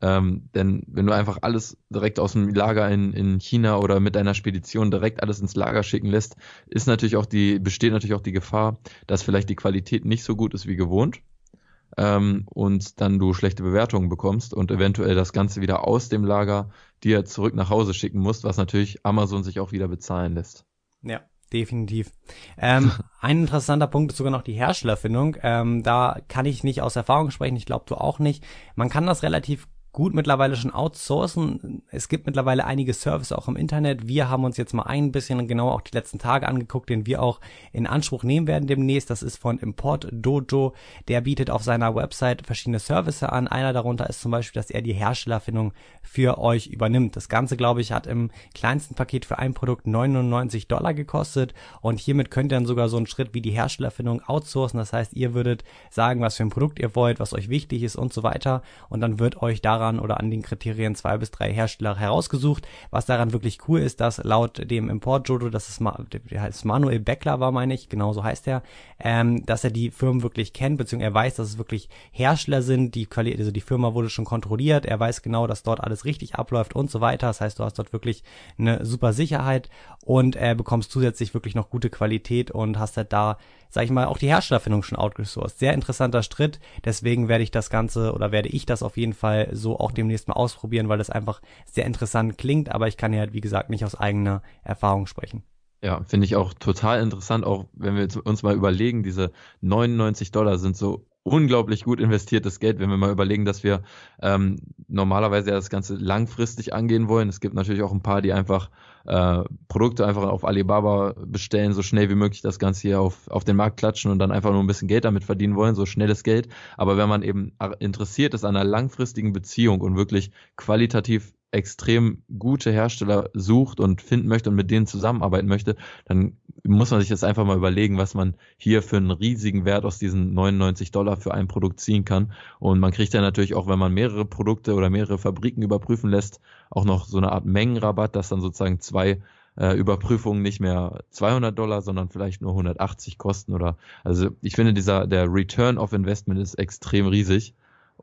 Ähm, denn wenn du einfach alles direkt aus dem Lager in, in China oder mit deiner Spedition direkt alles ins Lager schicken lässt, ist natürlich auch die, besteht natürlich auch die Gefahr, dass vielleicht die Qualität nicht so gut ist wie gewohnt ähm, und dann du schlechte Bewertungen bekommst und eventuell das Ganze wieder aus dem Lager dir zurück nach Hause schicken musst, was natürlich Amazon sich auch wieder bezahlen lässt. Ja, definitiv. Ähm, ein interessanter Punkt ist sogar noch die Herstellerfindung. Ähm, da kann ich nicht aus Erfahrung sprechen, ich glaube du auch nicht. Man kann das relativ gut mittlerweile schon outsourcen. Es gibt mittlerweile einige Services auch im Internet. Wir haben uns jetzt mal ein bisschen genau auch die letzten Tage angeguckt, den wir auch in Anspruch nehmen werden demnächst. Das ist von Import Dojo. Der bietet auf seiner Website verschiedene Services an. Einer darunter ist zum Beispiel, dass er die Herstellerfindung für euch übernimmt. Das Ganze, glaube ich, hat im kleinsten Paket für ein Produkt 99 Dollar gekostet und hiermit könnt ihr dann sogar so einen Schritt wie die Herstellerfindung outsourcen. Das heißt, ihr würdet sagen, was für ein Produkt ihr wollt, was euch wichtig ist und so weiter und dann wird euch daran daran oder an den Kriterien zwei bis drei Hersteller herausgesucht. Was daran wirklich cool ist, dass laut dem Import Jodo, das ist der heißt Manuel Beckler war, meine ich, genau so heißt er, ähm, dass er die Firmen wirklich kennt, beziehungsweise er weiß, dass es wirklich Hersteller sind, die also die Firma wurde schon kontrolliert, er weiß genau, dass dort alles richtig abläuft und so weiter. Das heißt, du hast dort wirklich eine super Sicherheit und äh, bekommst zusätzlich wirklich noch gute Qualität und hast halt da sag ich mal, auch die Herstellerfindung schon outgesourced. Sehr interessanter Schritt. Deswegen werde ich das Ganze oder werde ich das auf jeden Fall so auch demnächst mal ausprobieren, weil das einfach sehr interessant klingt. Aber ich kann ja wie gesagt, nicht aus eigener Erfahrung sprechen. Ja, finde ich auch total interessant, auch wenn wir uns mal überlegen, diese 99 Dollar sind so unglaublich gut investiertes Geld, wenn wir mal überlegen, dass wir ähm, normalerweise ja das Ganze langfristig angehen wollen. Es gibt natürlich auch ein paar, die einfach äh, Produkte einfach auf Alibaba bestellen, so schnell wie möglich das Ganze hier auf, auf den Markt klatschen und dann einfach nur ein bisschen Geld damit verdienen wollen, so schnelles Geld. Aber wenn man eben interessiert ist an einer langfristigen Beziehung und wirklich qualitativ extrem gute Hersteller sucht und finden möchte und mit denen zusammenarbeiten möchte, dann muss man sich jetzt einfach mal überlegen, was man hier für einen riesigen Wert aus diesen 99 Dollar für ein Produkt ziehen kann. Und man kriegt ja natürlich auch, wenn man mehrere Produkte oder mehrere Fabriken überprüfen lässt, auch noch so eine Art Mengenrabatt, dass dann sozusagen zwei äh, Überprüfungen nicht mehr 200 Dollar, sondern vielleicht nur 180 kosten oder, also ich finde dieser, der Return of Investment ist extrem riesig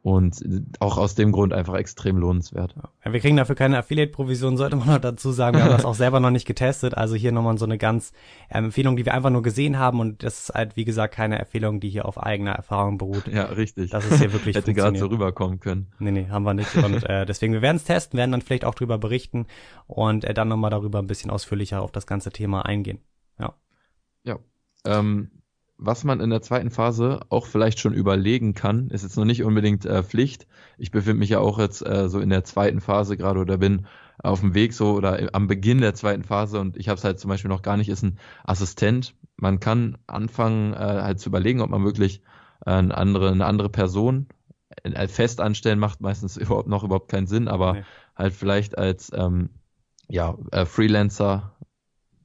und auch aus dem Grund einfach extrem lohnenswert. Ja, wir kriegen dafür keine Affiliate-Provision, sollte man noch dazu sagen. Wir haben das auch selber noch nicht getestet. Also hier nochmal so eine ganz ähm, Empfehlung, die wir einfach nur gesehen haben. Und das ist halt, wie gesagt, keine Empfehlung, die hier auf eigener Erfahrung beruht. Ja, richtig. Das ist hier wirklich Hätte gerade so rüberkommen können. Nee, nee, haben wir nicht. Und äh, deswegen, wir werden es testen, werden dann vielleicht auch drüber berichten und äh, dann nochmal darüber ein bisschen ausführlicher auf das ganze Thema eingehen. Ja. Ja. Ähm, was man in der zweiten Phase auch vielleicht schon überlegen kann, ist jetzt noch nicht unbedingt äh, Pflicht. Ich befinde mich ja auch jetzt äh, so in der zweiten Phase gerade oder bin auf dem Weg so oder am Beginn der zweiten Phase und ich habe es halt zum Beispiel noch gar nicht, ist ein Assistent. Man kann anfangen äh, halt zu überlegen, ob man wirklich äh, eine, andere, eine andere Person äh, fest anstellen macht meistens überhaupt noch überhaupt keinen Sinn, aber nee. halt vielleicht als ähm, ja, äh, Freelancer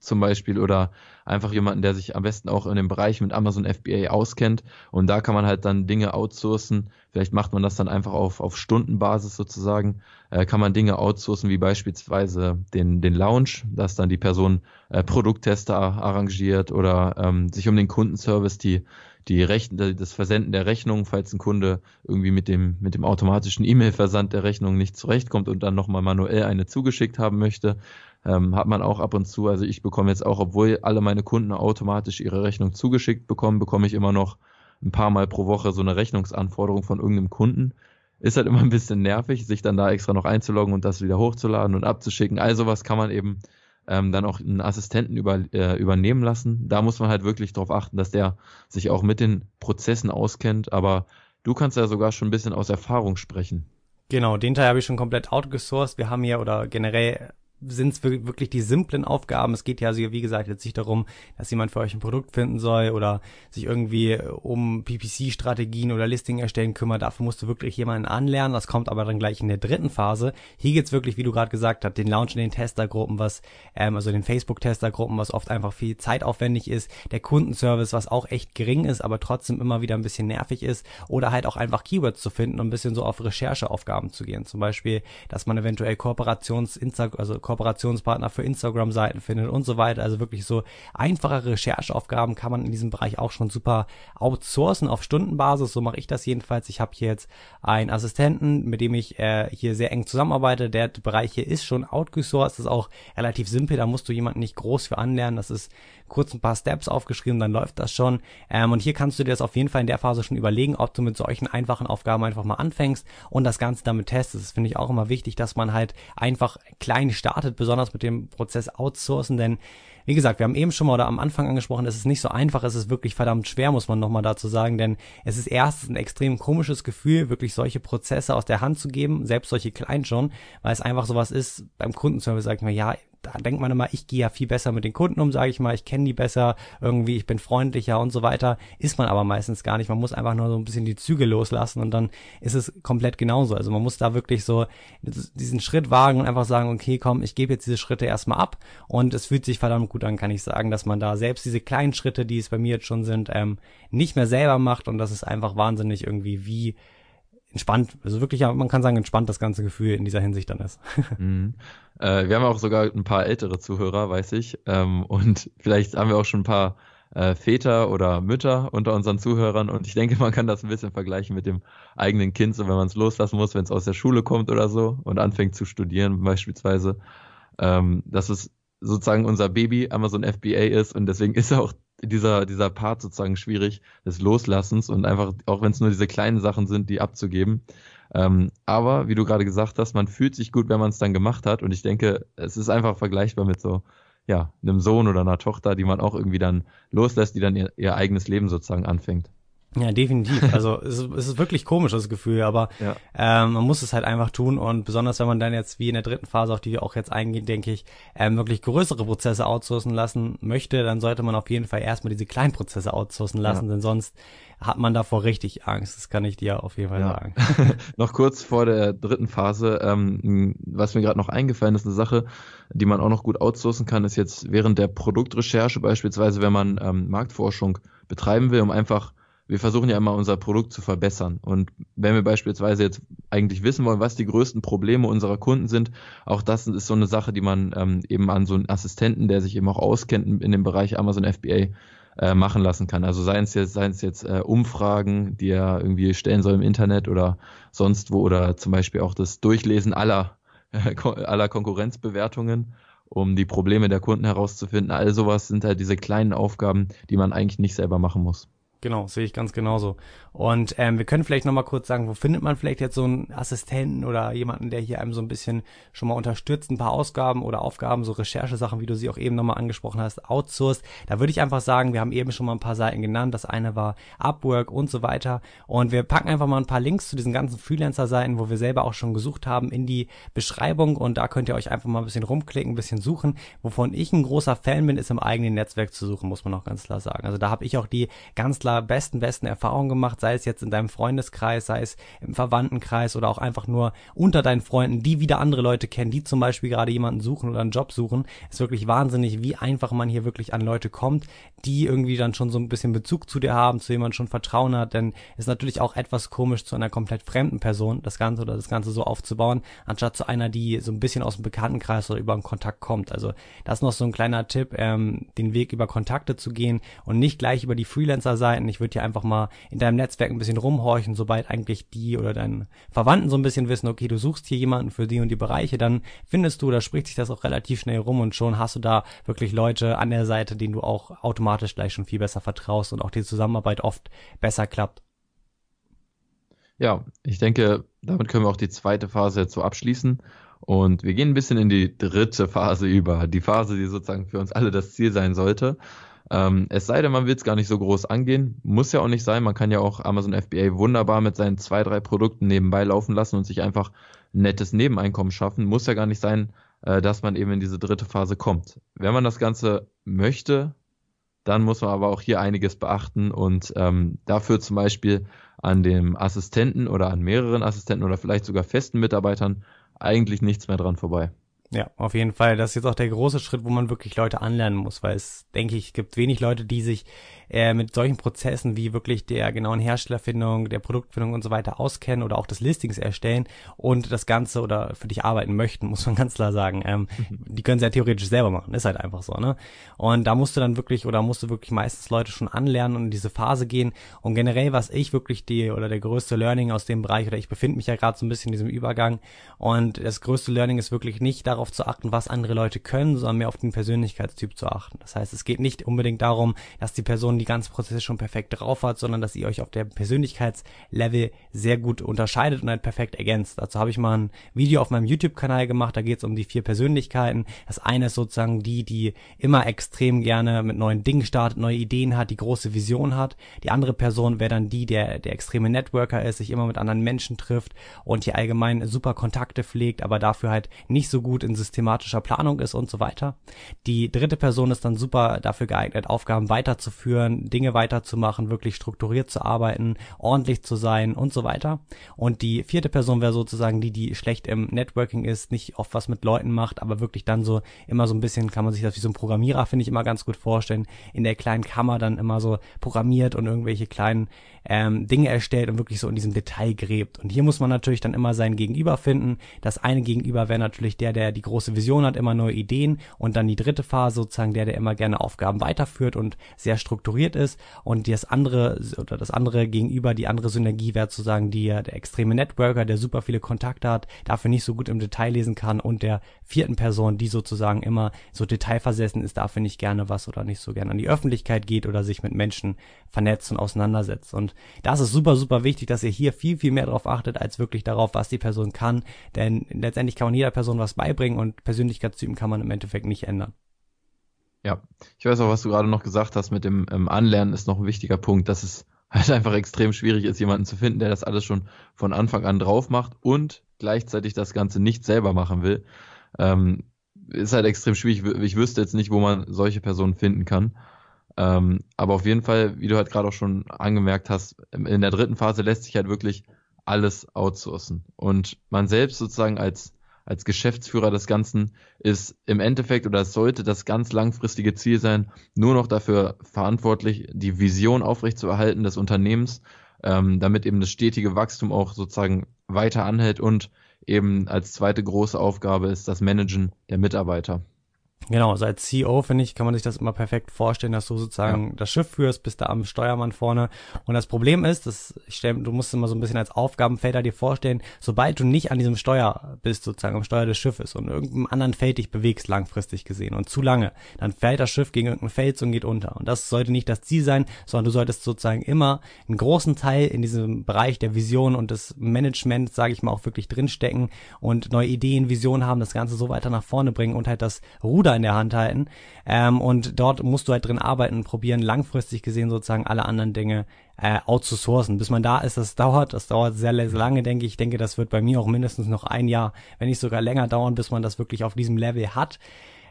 zum Beispiel oder einfach jemanden, der sich am besten auch in dem Bereich mit Amazon FBA auskennt. Und da kann man halt dann Dinge outsourcen. Vielleicht macht man das dann einfach auf, auf Stundenbasis sozusagen. Äh, kann man Dinge outsourcen, wie beispielsweise den, den Lounge, dass dann die Person äh, Produkttester arrangiert oder ähm, sich um den Kundenservice, die die Rechn das Versenden der Rechnung, falls ein Kunde irgendwie mit dem, mit dem automatischen E-Mail-Versand der Rechnung nicht zurechtkommt und dann nochmal manuell eine zugeschickt haben möchte, ähm, hat man auch ab und zu. Also ich bekomme jetzt auch, obwohl alle meine Kunden automatisch ihre Rechnung zugeschickt bekommen, bekomme ich immer noch ein paar Mal pro Woche so eine Rechnungsanforderung von irgendeinem Kunden. Ist halt immer ein bisschen nervig, sich dann da extra noch einzuloggen und das wieder hochzuladen und abzuschicken. All sowas kann man eben ähm, dann auch einen Assistenten über, äh, übernehmen lassen. Da muss man halt wirklich darauf achten, dass der sich auch mit den Prozessen auskennt. Aber du kannst ja sogar schon ein bisschen aus Erfahrung sprechen. Genau, den Teil habe ich schon komplett outgesourced. Wir haben hier oder generell sind es wirklich die simplen Aufgaben. Es geht ja, wie gesagt, jetzt nicht darum, dass jemand für euch ein Produkt finden soll oder sich irgendwie um PPC-Strategien oder Listing erstellen kümmert. Dafür musst du wirklich jemanden anlernen. Das kommt aber dann gleich in der dritten Phase. Hier geht's wirklich, wie du gerade gesagt hast, den Launch in den Testergruppen, was, ähm, also den Facebook-Testergruppen, was oft einfach viel zeitaufwendig ist. Der Kundenservice, was auch echt gering ist, aber trotzdem immer wieder ein bisschen nervig ist. Oder halt auch einfach Keywords zu finden und ein bisschen so auf Rechercheaufgaben zu gehen. Zum Beispiel, dass man eventuell Kooperations, Insta also Kooperationspartner für Instagram-Seiten findet und so weiter. Also wirklich so einfache Rechercheaufgaben kann man in diesem Bereich auch schon super outsourcen auf Stundenbasis. So mache ich das jedenfalls. Ich habe hier jetzt einen Assistenten, mit dem ich äh, hier sehr eng zusammenarbeite. Der Bereich hier ist schon outgesourced. Ist auch relativ simpel. Da musst du jemanden nicht groß für anlernen. Das ist kurz ein paar Steps aufgeschrieben, dann läuft das schon. Ähm, und hier kannst du dir das auf jeden Fall in der Phase schon überlegen, ob du mit solchen einfachen Aufgaben einfach mal anfängst und das Ganze damit testest. Das finde ich auch immer wichtig, dass man halt einfach klein startet, besonders mit dem Prozess outsourcen, denn wie gesagt, wir haben eben schon mal oder am Anfang angesprochen, es ist nicht so einfach, es ist wirklich verdammt schwer, muss man nochmal dazu sagen, denn es ist erstens ein extrem komisches Gefühl, wirklich solche Prozesse aus der Hand zu geben, selbst solche kleinen schon, weil es einfach sowas ist, beim Kundenservice sag ich mal, ja, da denkt man immer, ich gehe ja viel besser mit den Kunden um, sage ich mal, ich kenne die besser, irgendwie, ich bin freundlicher und so weiter. Ist man aber meistens gar nicht. Man muss einfach nur so ein bisschen die Züge loslassen und dann ist es komplett genauso. Also man muss da wirklich so diesen Schritt wagen und einfach sagen, okay, komm, ich gebe jetzt diese Schritte erstmal ab und es fühlt sich verdammt gut an, kann ich sagen, dass man da selbst diese kleinen Schritte, die es bei mir jetzt schon sind, ähm, nicht mehr selber macht und das ist einfach wahnsinnig irgendwie wie entspannt, also wirklich, man kann sagen, entspannt das ganze Gefühl in dieser Hinsicht dann ist. Mhm. Äh, wir haben auch sogar ein paar ältere Zuhörer, weiß ich. Ähm, und vielleicht haben wir auch schon ein paar äh, Väter oder Mütter unter unseren Zuhörern. Und ich denke, man kann das ein bisschen vergleichen mit dem eigenen Kind, so wenn man es loslassen muss, wenn es aus der Schule kommt oder so und anfängt zu studieren beispielsweise. Ähm, dass es sozusagen unser Baby Amazon FBA ist und deswegen ist auch dieser, dieser Part sozusagen schwierig des Loslassens und einfach, auch wenn es nur diese kleinen Sachen sind, die abzugeben. Ähm, aber wie du gerade gesagt hast, man fühlt sich gut, wenn man es dann gemacht hat. Und ich denke, es ist einfach vergleichbar mit so ja, einem Sohn oder einer Tochter, die man auch irgendwie dann loslässt, die dann ihr, ihr eigenes Leben sozusagen anfängt. Ja, definitiv. Also es ist, es ist wirklich komisch, das Gefühl, aber ja. ähm, man muss es halt einfach tun und besonders wenn man dann jetzt wie in der dritten Phase, auf die wir auch jetzt eingehen, denke ich, ähm, wirklich größere Prozesse outsourcen lassen möchte, dann sollte man auf jeden Fall erstmal diese kleinen Prozesse outsourcen lassen, ja. denn sonst hat man davor richtig Angst. Das kann ich dir auf jeden Fall ja. sagen. noch kurz vor der dritten Phase, ähm, was mir gerade noch eingefallen ist, eine Sache, die man auch noch gut outsourcen kann, ist jetzt während der Produktrecherche beispielsweise, wenn man ähm, Marktforschung betreiben will, um einfach wir versuchen ja immer unser Produkt zu verbessern. Und wenn wir beispielsweise jetzt eigentlich wissen wollen, was die größten Probleme unserer Kunden sind, auch das ist so eine Sache, die man ähm, eben an so einen Assistenten, der sich eben auch auskennt in dem Bereich Amazon FBA, äh, machen lassen kann. Also seien es jetzt, seien es jetzt äh, Umfragen, die er irgendwie stellen soll im Internet oder sonst wo, oder zum Beispiel auch das Durchlesen aller, äh, aller Konkurrenzbewertungen um die Probleme der Kunden herauszufinden. All sowas sind halt diese kleinen Aufgaben, die man eigentlich nicht selber machen muss. Genau, sehe ich ganz genauso. Und ähm, wir können vielleicht nochmal kurz sagen, wo findet man vielleicht jetzt so einen Assistenten oder jemanden, der hier einem so ein bisschen schon mal unterstützt, ein paar Ausgaben oder Aufgaben, so Recherchesachen, wie du sie auch eben nochmal angesprochen hast, outsourced. Da würde ich einfach sagen, wir haben eben schon mal ein paar Seiten genannt. Das eine war Upwork und so weiter. Und wir packen einfach mal ein paar Links zu diesen ganzen Freelancer-Seiten, wo wir selber auch schon gesucht haben, in die Beschreibung. Und da könnt ihr euch einfach mal ein bisschen rumklicken, ein bisschen suchen. Wovon ich ein großer Fan bin, ist im eigenen Netzwerk zu suchen, muss man auch ganz klar sagen. Also da habe ich auch die ganz klar besten, besten Erfahrungen gemacht, sei es jetzt in deinem Freundeskreis, sei es im Verwandtenkreis oder auch einfach nur unter deinen Freunden, die wieder andere Leute kennen, die zum Beispiel gerade jemanden suchen oder einen Job suchen. Ist wirklich wahnsinnig, wie einfach man hier wirklich an Leute kommt, die irgendwie dann schon so ein bisschen Bezug zu dir haben, zu jemandem schon Vertrauen hat, denn ist natürlich auch etwas komisch, zu einer komplett fremden Person das Ganze oder das Ganze so aufzubauen, anstatt zu einer, die so ein bisschen aus dem Bekanntenkreis oder über einen Kontakt kommt. Also das ist noch so ein kleiner Tipp, ähm, den Weg über Kontakte zu gehen und nicht gleich über die Freelancer-Seiten. Ich würde dir einfach mal in deinem Netzwerk ein bisschen rumhorchen, sobald eigentlich die oder deine Verwandten so ein bisschen wissen, okay, du suchst hier jemanden für die und die Bereiche, dann findest du, da spricht sich das auch relativ schnell rum und schon hast du da wirklich Leute an der Seite, denen du auch automatisch gleich schon viel besser vertraust und auch die Zusammenarbeit oft besser klappt. Ja, ich denke, damit können wir auch die zweite Phase jetzt so abschließen. Und wir gehen ein bisschen in die dritte Phase über. Die Phase, die sozusagen für uns alle das Ziel sein sollte. Ähm, es sei denn, man will es gar nicht so groß angehen. Muss ja auch nicht sein. Man kann ja auch Amazon FBA wunderbar mit seinen zwei, drei Produkten nebenbei laufen lassen und sich einfach ein nettes Nebeneinkommen schaffen. Muss ja gar nicht sein, äh, dass man eben in diese dritte Phase kommt. Wenn man das Ganze möchte, dann muss man aber auch hier einiges beachten und ähm, dafür zum Beispiel an dem Assistenten oder an mehreren Assistenten oder vielleicht sogar festen Mitarbeitern eigentlich nichts mehr dran vorbei. Ja, auf jeden Fall. Das ist jetzt auch der große Schritt, wo man wirklich Leute anlernen muss, weil es, denke ich, gibt wenig Leute, die sich äh, mit solchen Prozessen wie wirklich der genauen Herstellerfindung, der Produktfindung und so weiter auskennen oder auch des Listings erstellen und das Ganze oder für dich arbeiten möchten, muss man ganz klar sagen. Ähm, die können es ja theoretisch selber machen, ist halt einfach so, ne? Und da musst du dann wirklich oder musst du wirklich meistens Leute schon anlernen und in diese Phase gehen. Und generell, was ich wirklich die oder der größte Learning aus dem Bereich oder ich befinde mich ja gerade so ein bisschen in diesem Übergang und das größte Learning ist wirklich nicht darauf zu achten, was andere Leute können, sondern mehr auf den Persönlichkeitstyp zu achten. Das heißt, es geht nicht unbedingt darum, dass die Person die ganzen Prozesse schon perfekt drauf hat, sondern dass ihr euch auf der Persönlichkeitslevel sehr gut unterscheidet und halt perfekt ergänzt. Dazu habe ich mal ein Video auf meinem YouTube-Kanal gemacht, da geht es um die vier Persönlichkeiten. Das eine ist sozusagen die, die immer extrem gerne mit neuen Dingen startet, neue Ideen hat, die große Vision hat. Die andere Person wäre dann die, der der extreme Networker ist, sich immer mit anderen Menschen trifft und hier allgemein super Kontakte pflegt, aber dafür halt nicht so gut in systematischer Planung ist und so weiter. Die dritte Person ist dann super dafür geeignet, Aufgaben weiterzuführen, können, Dinge weiterzumachen, wirklich strukturiert zu arbeiten, ordentlich zu sein und so weiter. Und die vierte Person wäre sozusagen die, die schlecht im Networking ist, nicht oft was mit Leuten macht, aber wirklich dann so immer so ein bisschen, kann man sich das wie so ein Programmierer, finde ich, immer ganz gut vorstellen, in der kleinen Kammer dann immer so programmiert und irgendwelche kleinen ähm, Dinge erstellt und wirklich so in diesem Detail gräbt. Und hier muss man natürlich dann immer sein Gegenüber finden. Das eine Gegenüber wäre natürlich der, der die große Vision hat, immer neue Ideen und dann die dritte Phase sozusagen der, der immer gerne Aufgaben weiterführt und sehr strukturiert ist. Und das andere oder das andere Gegenüber, die andere Synergie wäre sozusagen die, der extreme Networker, der super viele Kontakte hat, dafür nicht so gut im Detail lesen kann und der vierten Person, die sozusagen immer so detailversessen ist, dafür nicht gerne was oder nicht so gerne an die Öffentlichkeit geht oder sich mit Menschen vernetzt und auseinandersetzt. Und das ist super, super wichtig, dass ihr hier viel, viel mehr darauf achtet, als wirklich darauf, was die Person kann. Denn letztendlich kann man jeder Person was beibringen und Persönlichkeitstypen kann man im Endeffekt nicht ändern. Ja, ich weiß auch, was du gerade noch gesagt hast mit dem ähm, Anlernen ist noch ein wichtiger Punkt, dass es halt einfach extrem schwierig ist, jemanden zu finden, der das alles schon von Anfang an drauf macht und gleichzeitig das Ganze nicht selber machen will. Ähm, ist halt extrem schwierig. Ich wüsste jetzt nicht, wo man solche Personen finden kann. Ähm, aber auf jeden Fall, wie du halt gerade auch schon angemerkt hast, in der dritten Phase lässt sich halt wirklich alles outsourcen. Und man selbst sozusagen als, als Geschäftsführer des Ganzen ist im Endeffekt oder sollte das ganz langfristige Ziel sein, nur noch dafür verantwortlich, die Vision aufrechtzuerhalten des Unternehmens, ähm, damit eben das stetige Wachstum auch sozusagen weiter anhält und eben als zweite große Aufgabe ist das Managen der Mitarbeiter. Genau, also als CEO, finde ich, kann man sich das immer perfekt vorstellen, dass du sozusagen ja. das Schiff führst, bist da am Steuermann vorne. Und das Problem ist, dass ich stell, du musst immer so ein bisschen als Aufgabenfelder dir vorstellen, sobald du nicht an diesem Steuer bist, sozusagen am Steuer des Schiffes und irgendeinem anderen Feld dich bewegst, langfristig gesehen und zu lange, dann fällt das Schiff gegen irgendeinen Fels und geht unter. Und das sollte nicht das Ziel sein, sondern du solltest sozusagen immer einen großen Teil in diesem Bereich der Vision und des Managements, sage ich mal, auch wirklich drinstecken und neue Ideen, Visionen haben, das Ganze so weiter nach vorne bringen und halt das Ruder Computer in der Hand halten. Ähm, und dort musst du halt drin arbeiten und probieren, langfristig gesehen sozusagen alle anderen Dinge äh, outzusourcen. Bis man da ist, das dauert, das dauert sehr, sehr lange, denke ich. Ich denke, das wird bei mir auch mindestens noch ein Jahr, wenn nicht sogar länger dauern, bis man das wirklich auf diesem Level hat.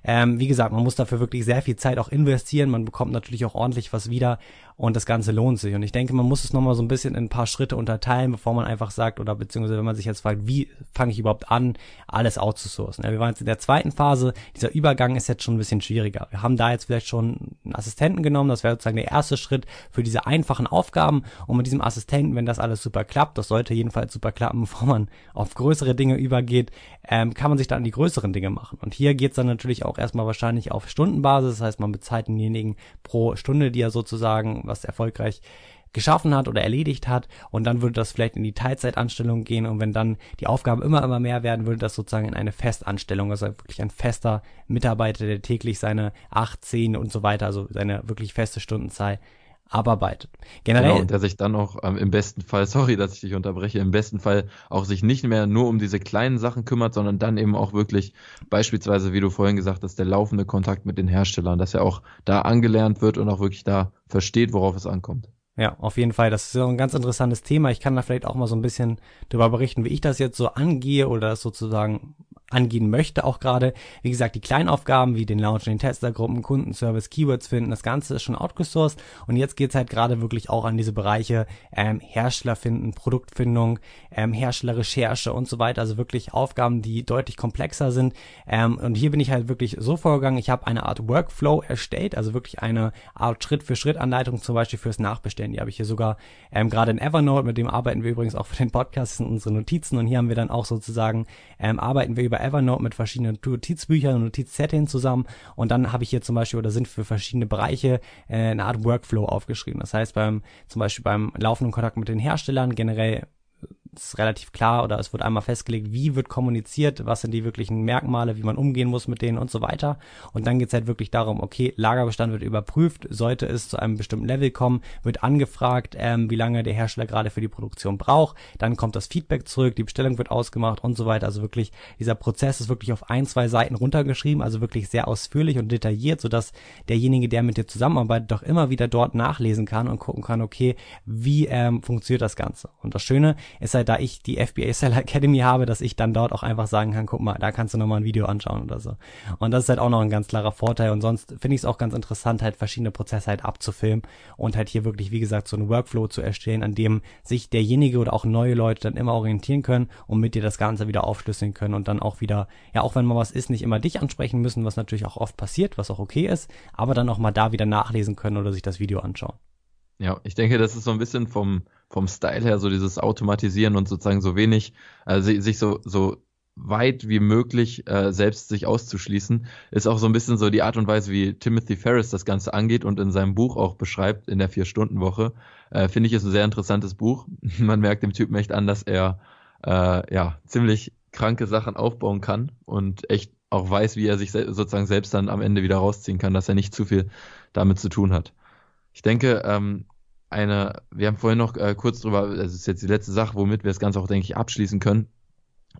Ähm, wie gesagt, man muss dafür wirklich sehr viel Zeit auch investieren. Man bekommt natürlich auch ordentlich was wieder und das Ganze lohnt sich. Und ich denke, man muss es nochmal so ein bisschen in ein paar Schritte unterteilen, bevor man einfach sagt, oder beziehungsweise wenn man sich jetzt fragt, wie fange ich überhaupt an, alles outzusourcen. Ja, wir waren jetzt in der zweiten Phase, dieser Übergang ist jetzt schon ein bisschen schwieriger. Wir haben da jetzt vielleicht schon einen Assistenten genommen, das wäre sozusagen der erste Schritt für diese einfachen Aufgaben. Und mit diesem Assistenten, wenn das alles super klappt, das sollte jedenfalls super klappen, bevor man auf größere Dinge übergeht, ähm, kann man sich dann an die größeren Dinge machen. Und hier geht's dann natürlich auch erstmal wahrscheinlich auf Stundenbasis, das heißt, man bezahlt denjenigen pro Stunde, die er sozusagen was erfolgreich geschaffen hat oder erledigt hat. Und dann würde das vielleicht in die Teilzeitanstellung gehen. Und wenn dann die Aufgaben immer, immer mehr werden, würde das sozusagen in eine Festanstellung, also wirklich ein fester Mitarbeiter, der täglich seine acht, zehn und so weiter, also seine wirklich feste Stundenzahl abarbeitet. Generell. Genau, und der sich dann auch ähm, im besten Fall, sorry, dass ich dich unterbreche, im besten Fall auch sich nicht mehr nur um diese kleinen Sachen kümmert, sondern dann eben auch wirklich beispielsweise, wie du vorhin gesagt hast, der laufende Kontakt mit den Herstellern, dass er auch da angelernt wird und auch wirklich da versteht, worauf es ankommt. Ja, auf jeden Fall. Das ist ja ein ganz interessantes Thema. Ich kann da vielleicht auch mal so ein bisschen darüber berichten, wie ich das jetzt so angehe oder das sozusagen angehen möchte, auch gerade. Wie gesagt, die Kleinaufgaben wie den Launch den Testergruppen, Kundenservice, Keywords finden, das Ganze ist schon outgesourced und jetzt geht's halt gerade wirklich auch an diese Bereiche ähm, Hersteller finden, Produktfindung, ähm, Herstellerrecherche und so weiter. Also wirklich Aufgaben, die deutlich komplexer sind. Ähm, und hier bin ich halt wirklich so vorgegangen, ich habe eine Art Workflow erstellt, also wirklich eine Art Schritt-für-Schritt-Anleitung zum Beispiel fürs Nachbestellen. Die habe ich hier sogar ähm, gerade in Evernote, mit dem arbeiten wir übrigens auch für den Podcast, in unsere Notizen und hier haben wir dann auch sozusagen, ähm, arbeiten wir über Evernote mit verschiedenen Notizbüchern und Notizsettings zusammen und dann habe ich hier zum Beispiel oder sind für verschiedene Bereiche äh, eine Art Workflow aufgeschrieben. Das heißt beim zum Beispiel beim laufenden Kontakt mit den Herstellern generell ist relativ klar oder es wird einmal festgelegt, wie wird kommuniziert, was sind die wirklichen Merkmale, wie man umgehen muss mit denen und so weiter. Und dann geht es halt wirklich darum, okay, Lagerbestand wird überprüft, sollte es zu einem bestimmten Level kommen, wird angefragt, ähm, wie lange der Hersteller gerade für die Produktion braucht, dann kommt das Feedback zurück, die Bestellung wird ausgemacht und so weiter. Also wirklich, dieser Prozess ist wirklich auf ein, zwei Seiten runtergeschrieben, also wirklich sehr ausführlich und detailliert, sodass derjenige, der mit dir zusammenarbeitet, doch immer wieder dort nachlesen kann und gucken kann, okay, wie ähm, funktioniert das Ganze. Und das Schöne ist halt, da ich die FBA Seller Academy habe, dass ich dann dort auch einfach sagen kann, guck mal, da kannst du nochmal ein Video anschauen oder so. Und das ist halt auch noch ein ganz klarer Vorteil. Und sonst finde ich es auch ganz interessant, halt verschiedene Prozesse halt abzufilmen und halt hier wirklich, wie gesagt, so einen Workflow zu erstellen, an dem sich derjenige oder auch neue Leute dann immer orientieren können und mit dir das Ganze wieder aufschlüsseln können und dann auch wieder, ja, auch wenn mal was ist, nicht immer dich ansprechen müssen, was natürlich auch oft passiert, was auch okay ist, aber dann auch mal da wieder nachlesen können oder sich das Video anschauen. Ja, ich denke, das ist so ein bisschen vom, vom Style her so dieses Automatisieren und sozusagen so wenig, also sich so, so weit wie möglich äh, selbst sich auszuschließen, ist auch so ein bisschen so die Art und Weise, wie Timothy Ferris das Ganze angeht und in seinem Buch auch beschreibt, in der Vier-Stunden-Woche. Äh, Finde ich ist ein sehr interessantes Buch. Man merkt dem Typen echt an, dass er äh, ja ziemlich kranke Sachen aufbauen kann und echt auch weiß, wie er sich sozusagen selbst dann am Ende wieder rausziehen kann, dass er nicht zu viel damit zu tun hat. Ich denke, ähm, eine, wir haben vorhin noch äh, kurz drüber, das ist jetzt die letzte Sache, womit wir das Ganze auch, denke ich, abschließen können.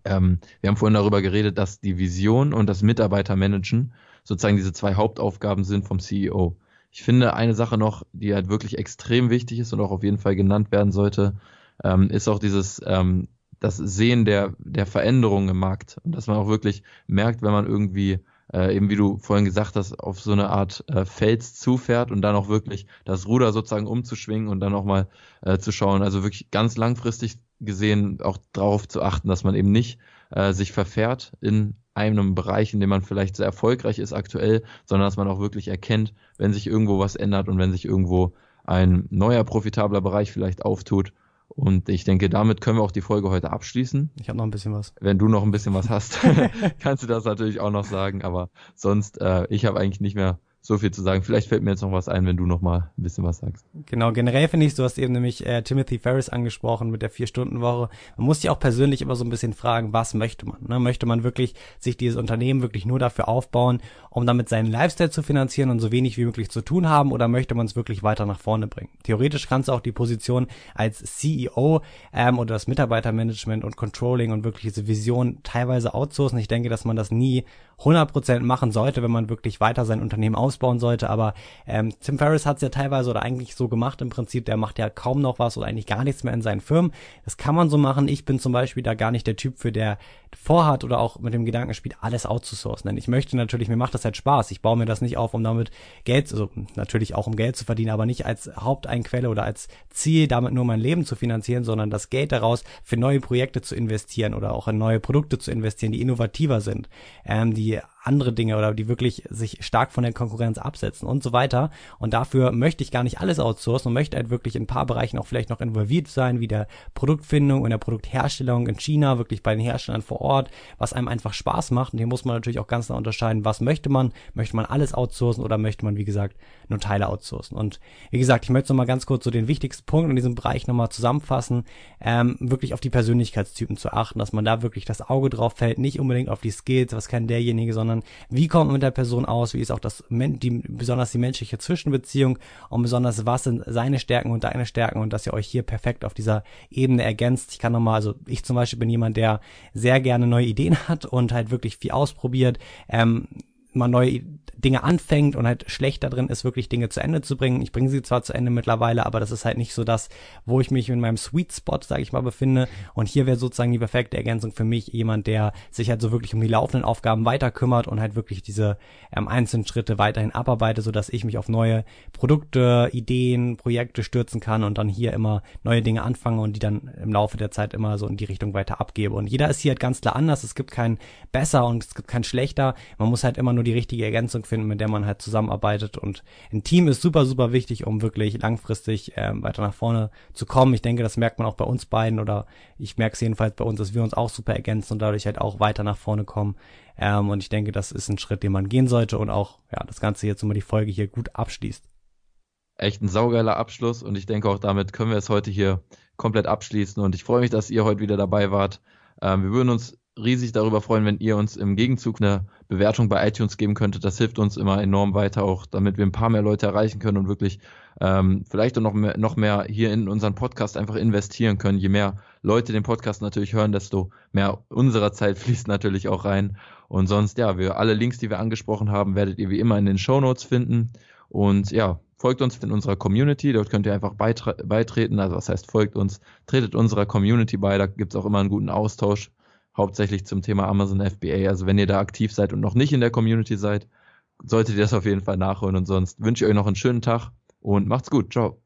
Ähm, wir haben vorhin darüber geredet, dass die Vision und das Mitarbeitermanagen sozusagen diese zwei Hauptaufgaben sind vom CEO. Ich finde eine Sache noch, die halt wirklich extrem wichtig ist und auch auf jeden Fall genannt werden sollte, ähm, ist auch dieses ähm, das Sehen der der Veränderungen im Markt und dass man auch wirklich merkt, wenn man irgendwie äh, eben wie du vorhin gesagt hast, auf so eine Art äh, Fels zufährt und dann auch wirklich das Ruder sozusagen umzuschwingen und dann auch mal äh, zu schauen. Also wirklich ganz langfristig gesehen auch darauf zu achten, dass man eben nicht äh, sich verfährt in einem Bereich, in dem man vielleicht sehr erfolgreich ist aktuell, sondern dass man auch wirklich erkennt, wenn sich irgendwo was ändert und wenn sich irgendwo ein neuer profitabler Bereich vielleicht auftut und ich denke, damit können wir auch die Folge heute abschließen. Ich habe noch ein bisschen was. Wenn du noch ein bisschen was hast, kannst du das natürlich auch noch sagen. Aber sonst, äh, ich habe eigentlich nicht mehr so viel zu sagen. Vielleicht fällt mir jetzt noch was ein, wenn du noch mal ein bisschen was sagst. Genau, generell finde ich, du hast eben nämlich äh, Timothy Ferris angesprochen mit der Vier-Stunden-Woche. Man muss sich auch persönlich immer so ein bisschen fragen, was möchte man? Ne? Möchte man wirklich sich dieses Unternehmen wirklich nur dafür aufbauen, um damit seinen Lifestyle zu finanzieren und so wenig wie möglich zu tun haben oder möchte man es wirklich weiter nach vorne bringen? Theoretisch kannst du auch die Position als CEO ähm, oder das Mitarbeitermanagement und Controlling und wirklich diese Vision teilweise outsourcen. Ich denke, dass man das nie 100% machen sollte, wenn man wirklich weiter sein Unternehmen ausbauen sollte. Aber ähm, Tim Ferriss hat es ja teilweise oder eigentlich so gemacht im Prinzip. Der macht ja kaum noch was oder eigentlich gar nichts mehr in seinen Firmen. Das kann man so machen. Ich bin zum Beispiel da gar nicht der Typ für der vorhat oder auch mit dem Gedanken spielt, alles outzusourcen. Denn ich möchte natürlich, mir macht das halt Spaß. Ich baue mir das nicht auf, um damit Geld, also natürlich auch um Geld zu verdienen, aber nicht als Haupteinquelle oder als Ziel, damit nur mein Leben zu finanzieren, sondern das Geld daraus für neue Projekte zu investieren oder auch in neue Produkte zu investieren, die innovativer sind, ähm, die andere Dinge oder die wirklich sich stark von der Konkurrenz absetzen und so weiter. Und dafür möchte ich gar nicht alles outsourcen und möchte halt wirklich in ein paar Bereichen auch vielleicht noch involviert sein, wie der Produktfindung und der Produktherstellung in China, wirklich bei den Herstellern vor Ort, was einem einfach Spaß macht. Und hier muss man natürlich auch ganz klar unterscheiden, was möchte man? Möchte man alles outsourcen oder möchte man, wie gesagt, nur Teile outsourcen? Und wie gesagt, ich möchte noch mal ganz kurz so den wichtigsten Punkt in diesem Bereich nochmal zusammenfassen, ähm, wirklich auf die Persönlichkeitstypen zu achten, dass man da wirklich das Auge drauf fällt, nicht unbedingt auf die Skills, was kann derjenige, sondern sondern wie kommt man mit der Person aus, wie ist auch das, die, besonders die menschliche Zwischenbeziehung? Und besonders was sind seine Stärken und deine Stärken? Und dass ihr euch hier perfekt auf dieser Ebene ergänzt. Ich kann nochmal, also ich zum Beispiel bin jemand, der sehr gerne neue Ideen hat und halt wirklich viel ausprobiert, ähm, mal neue Dinge anfängt und halt schlecht da drin ist, wirklich Dinge zu Ende zu bringen. Ich bringe sie zwar zu Ende mittlerweile, aber das ist halt nicht so das, wo ich mich in meinem Sweet Spot, sage ich mal, befinde. Und hier wäre sozusagen die perfekte Ergänzung für mich jemand, der sich halt so wirklich um die laufenden Aufgaben weiter kümmert und halt wirklich diese ähm, einzelnen Schritte weiterhin abarbeite, so dass ich mich auf neue Produkte, Ideen, Projekte stürzen kann und dann hier immer neue Dinge anfange und die dann im Laufe der Zeit immer so in die Richtung weiter abgebe. Und jeder ist hier halt ganz klar anders. Es gibt kein besser und es gibt kein schlechter. Man muss halt immer nur die richtige Ergänzung finden, mit der man halt zusammenarbeitet. Und ein Team ist super, super wichtig, um wirklich langfristig ähm, weiter nach vorne zu kommen. Ich denke, das merkt man auch bei uns beiden oder ich merke es jedenfalls bei uns, dass wir uns auch super ergänzen und dadurch halt auch weiter nach vorne kommen. Ähm, und ich denke, das ist ein Schritt, den man gehen sollte und auch ja das Ganze jetzt immer die Folge hier gut abschließt. Echt ein saugeiler Abschluss und ich denke auch damit können wir es heute hier komplett abschließen und ich freue mich, dass ihr heute wieder dabei wart. Ähm, wir würden uns riesig darüber freuen, wenn ihr uns im Gegenzug eine Bewertung bei iTunes geben könntet. Das hilft uns immer enorm weiter, auch damit wir ein paar mehr Leute erreichen können und wirklich ähm, vielleicht auch noch mehr, noch mehr hier in unseren Podcast einfach investieren können. Je mehr Leute den Podcast natürlich hören, desto mehr unserer Zeit fließt natürlich auch rein. Und sonst, ja, wir alle Links, die wir angesprochen haben, werdet ihr wie immer in den Show Notes finden. Und ja, folgt uns in unserer Community, dort könnt ihr einfach beitre beitreten. Also was heißt folgt uns, tretet unserer Community bei, da gibt's auch immer einen guten Austausch hauptsächlich zum Thema Amazon FBA. Also wenn ihr da aktiv seid und noch nicht in der Community seid, solltet ihr das auf jeden Fall nachholen. Und sonst wünsche ich euch noch einen schönen Tag und macht's gut. Ciao.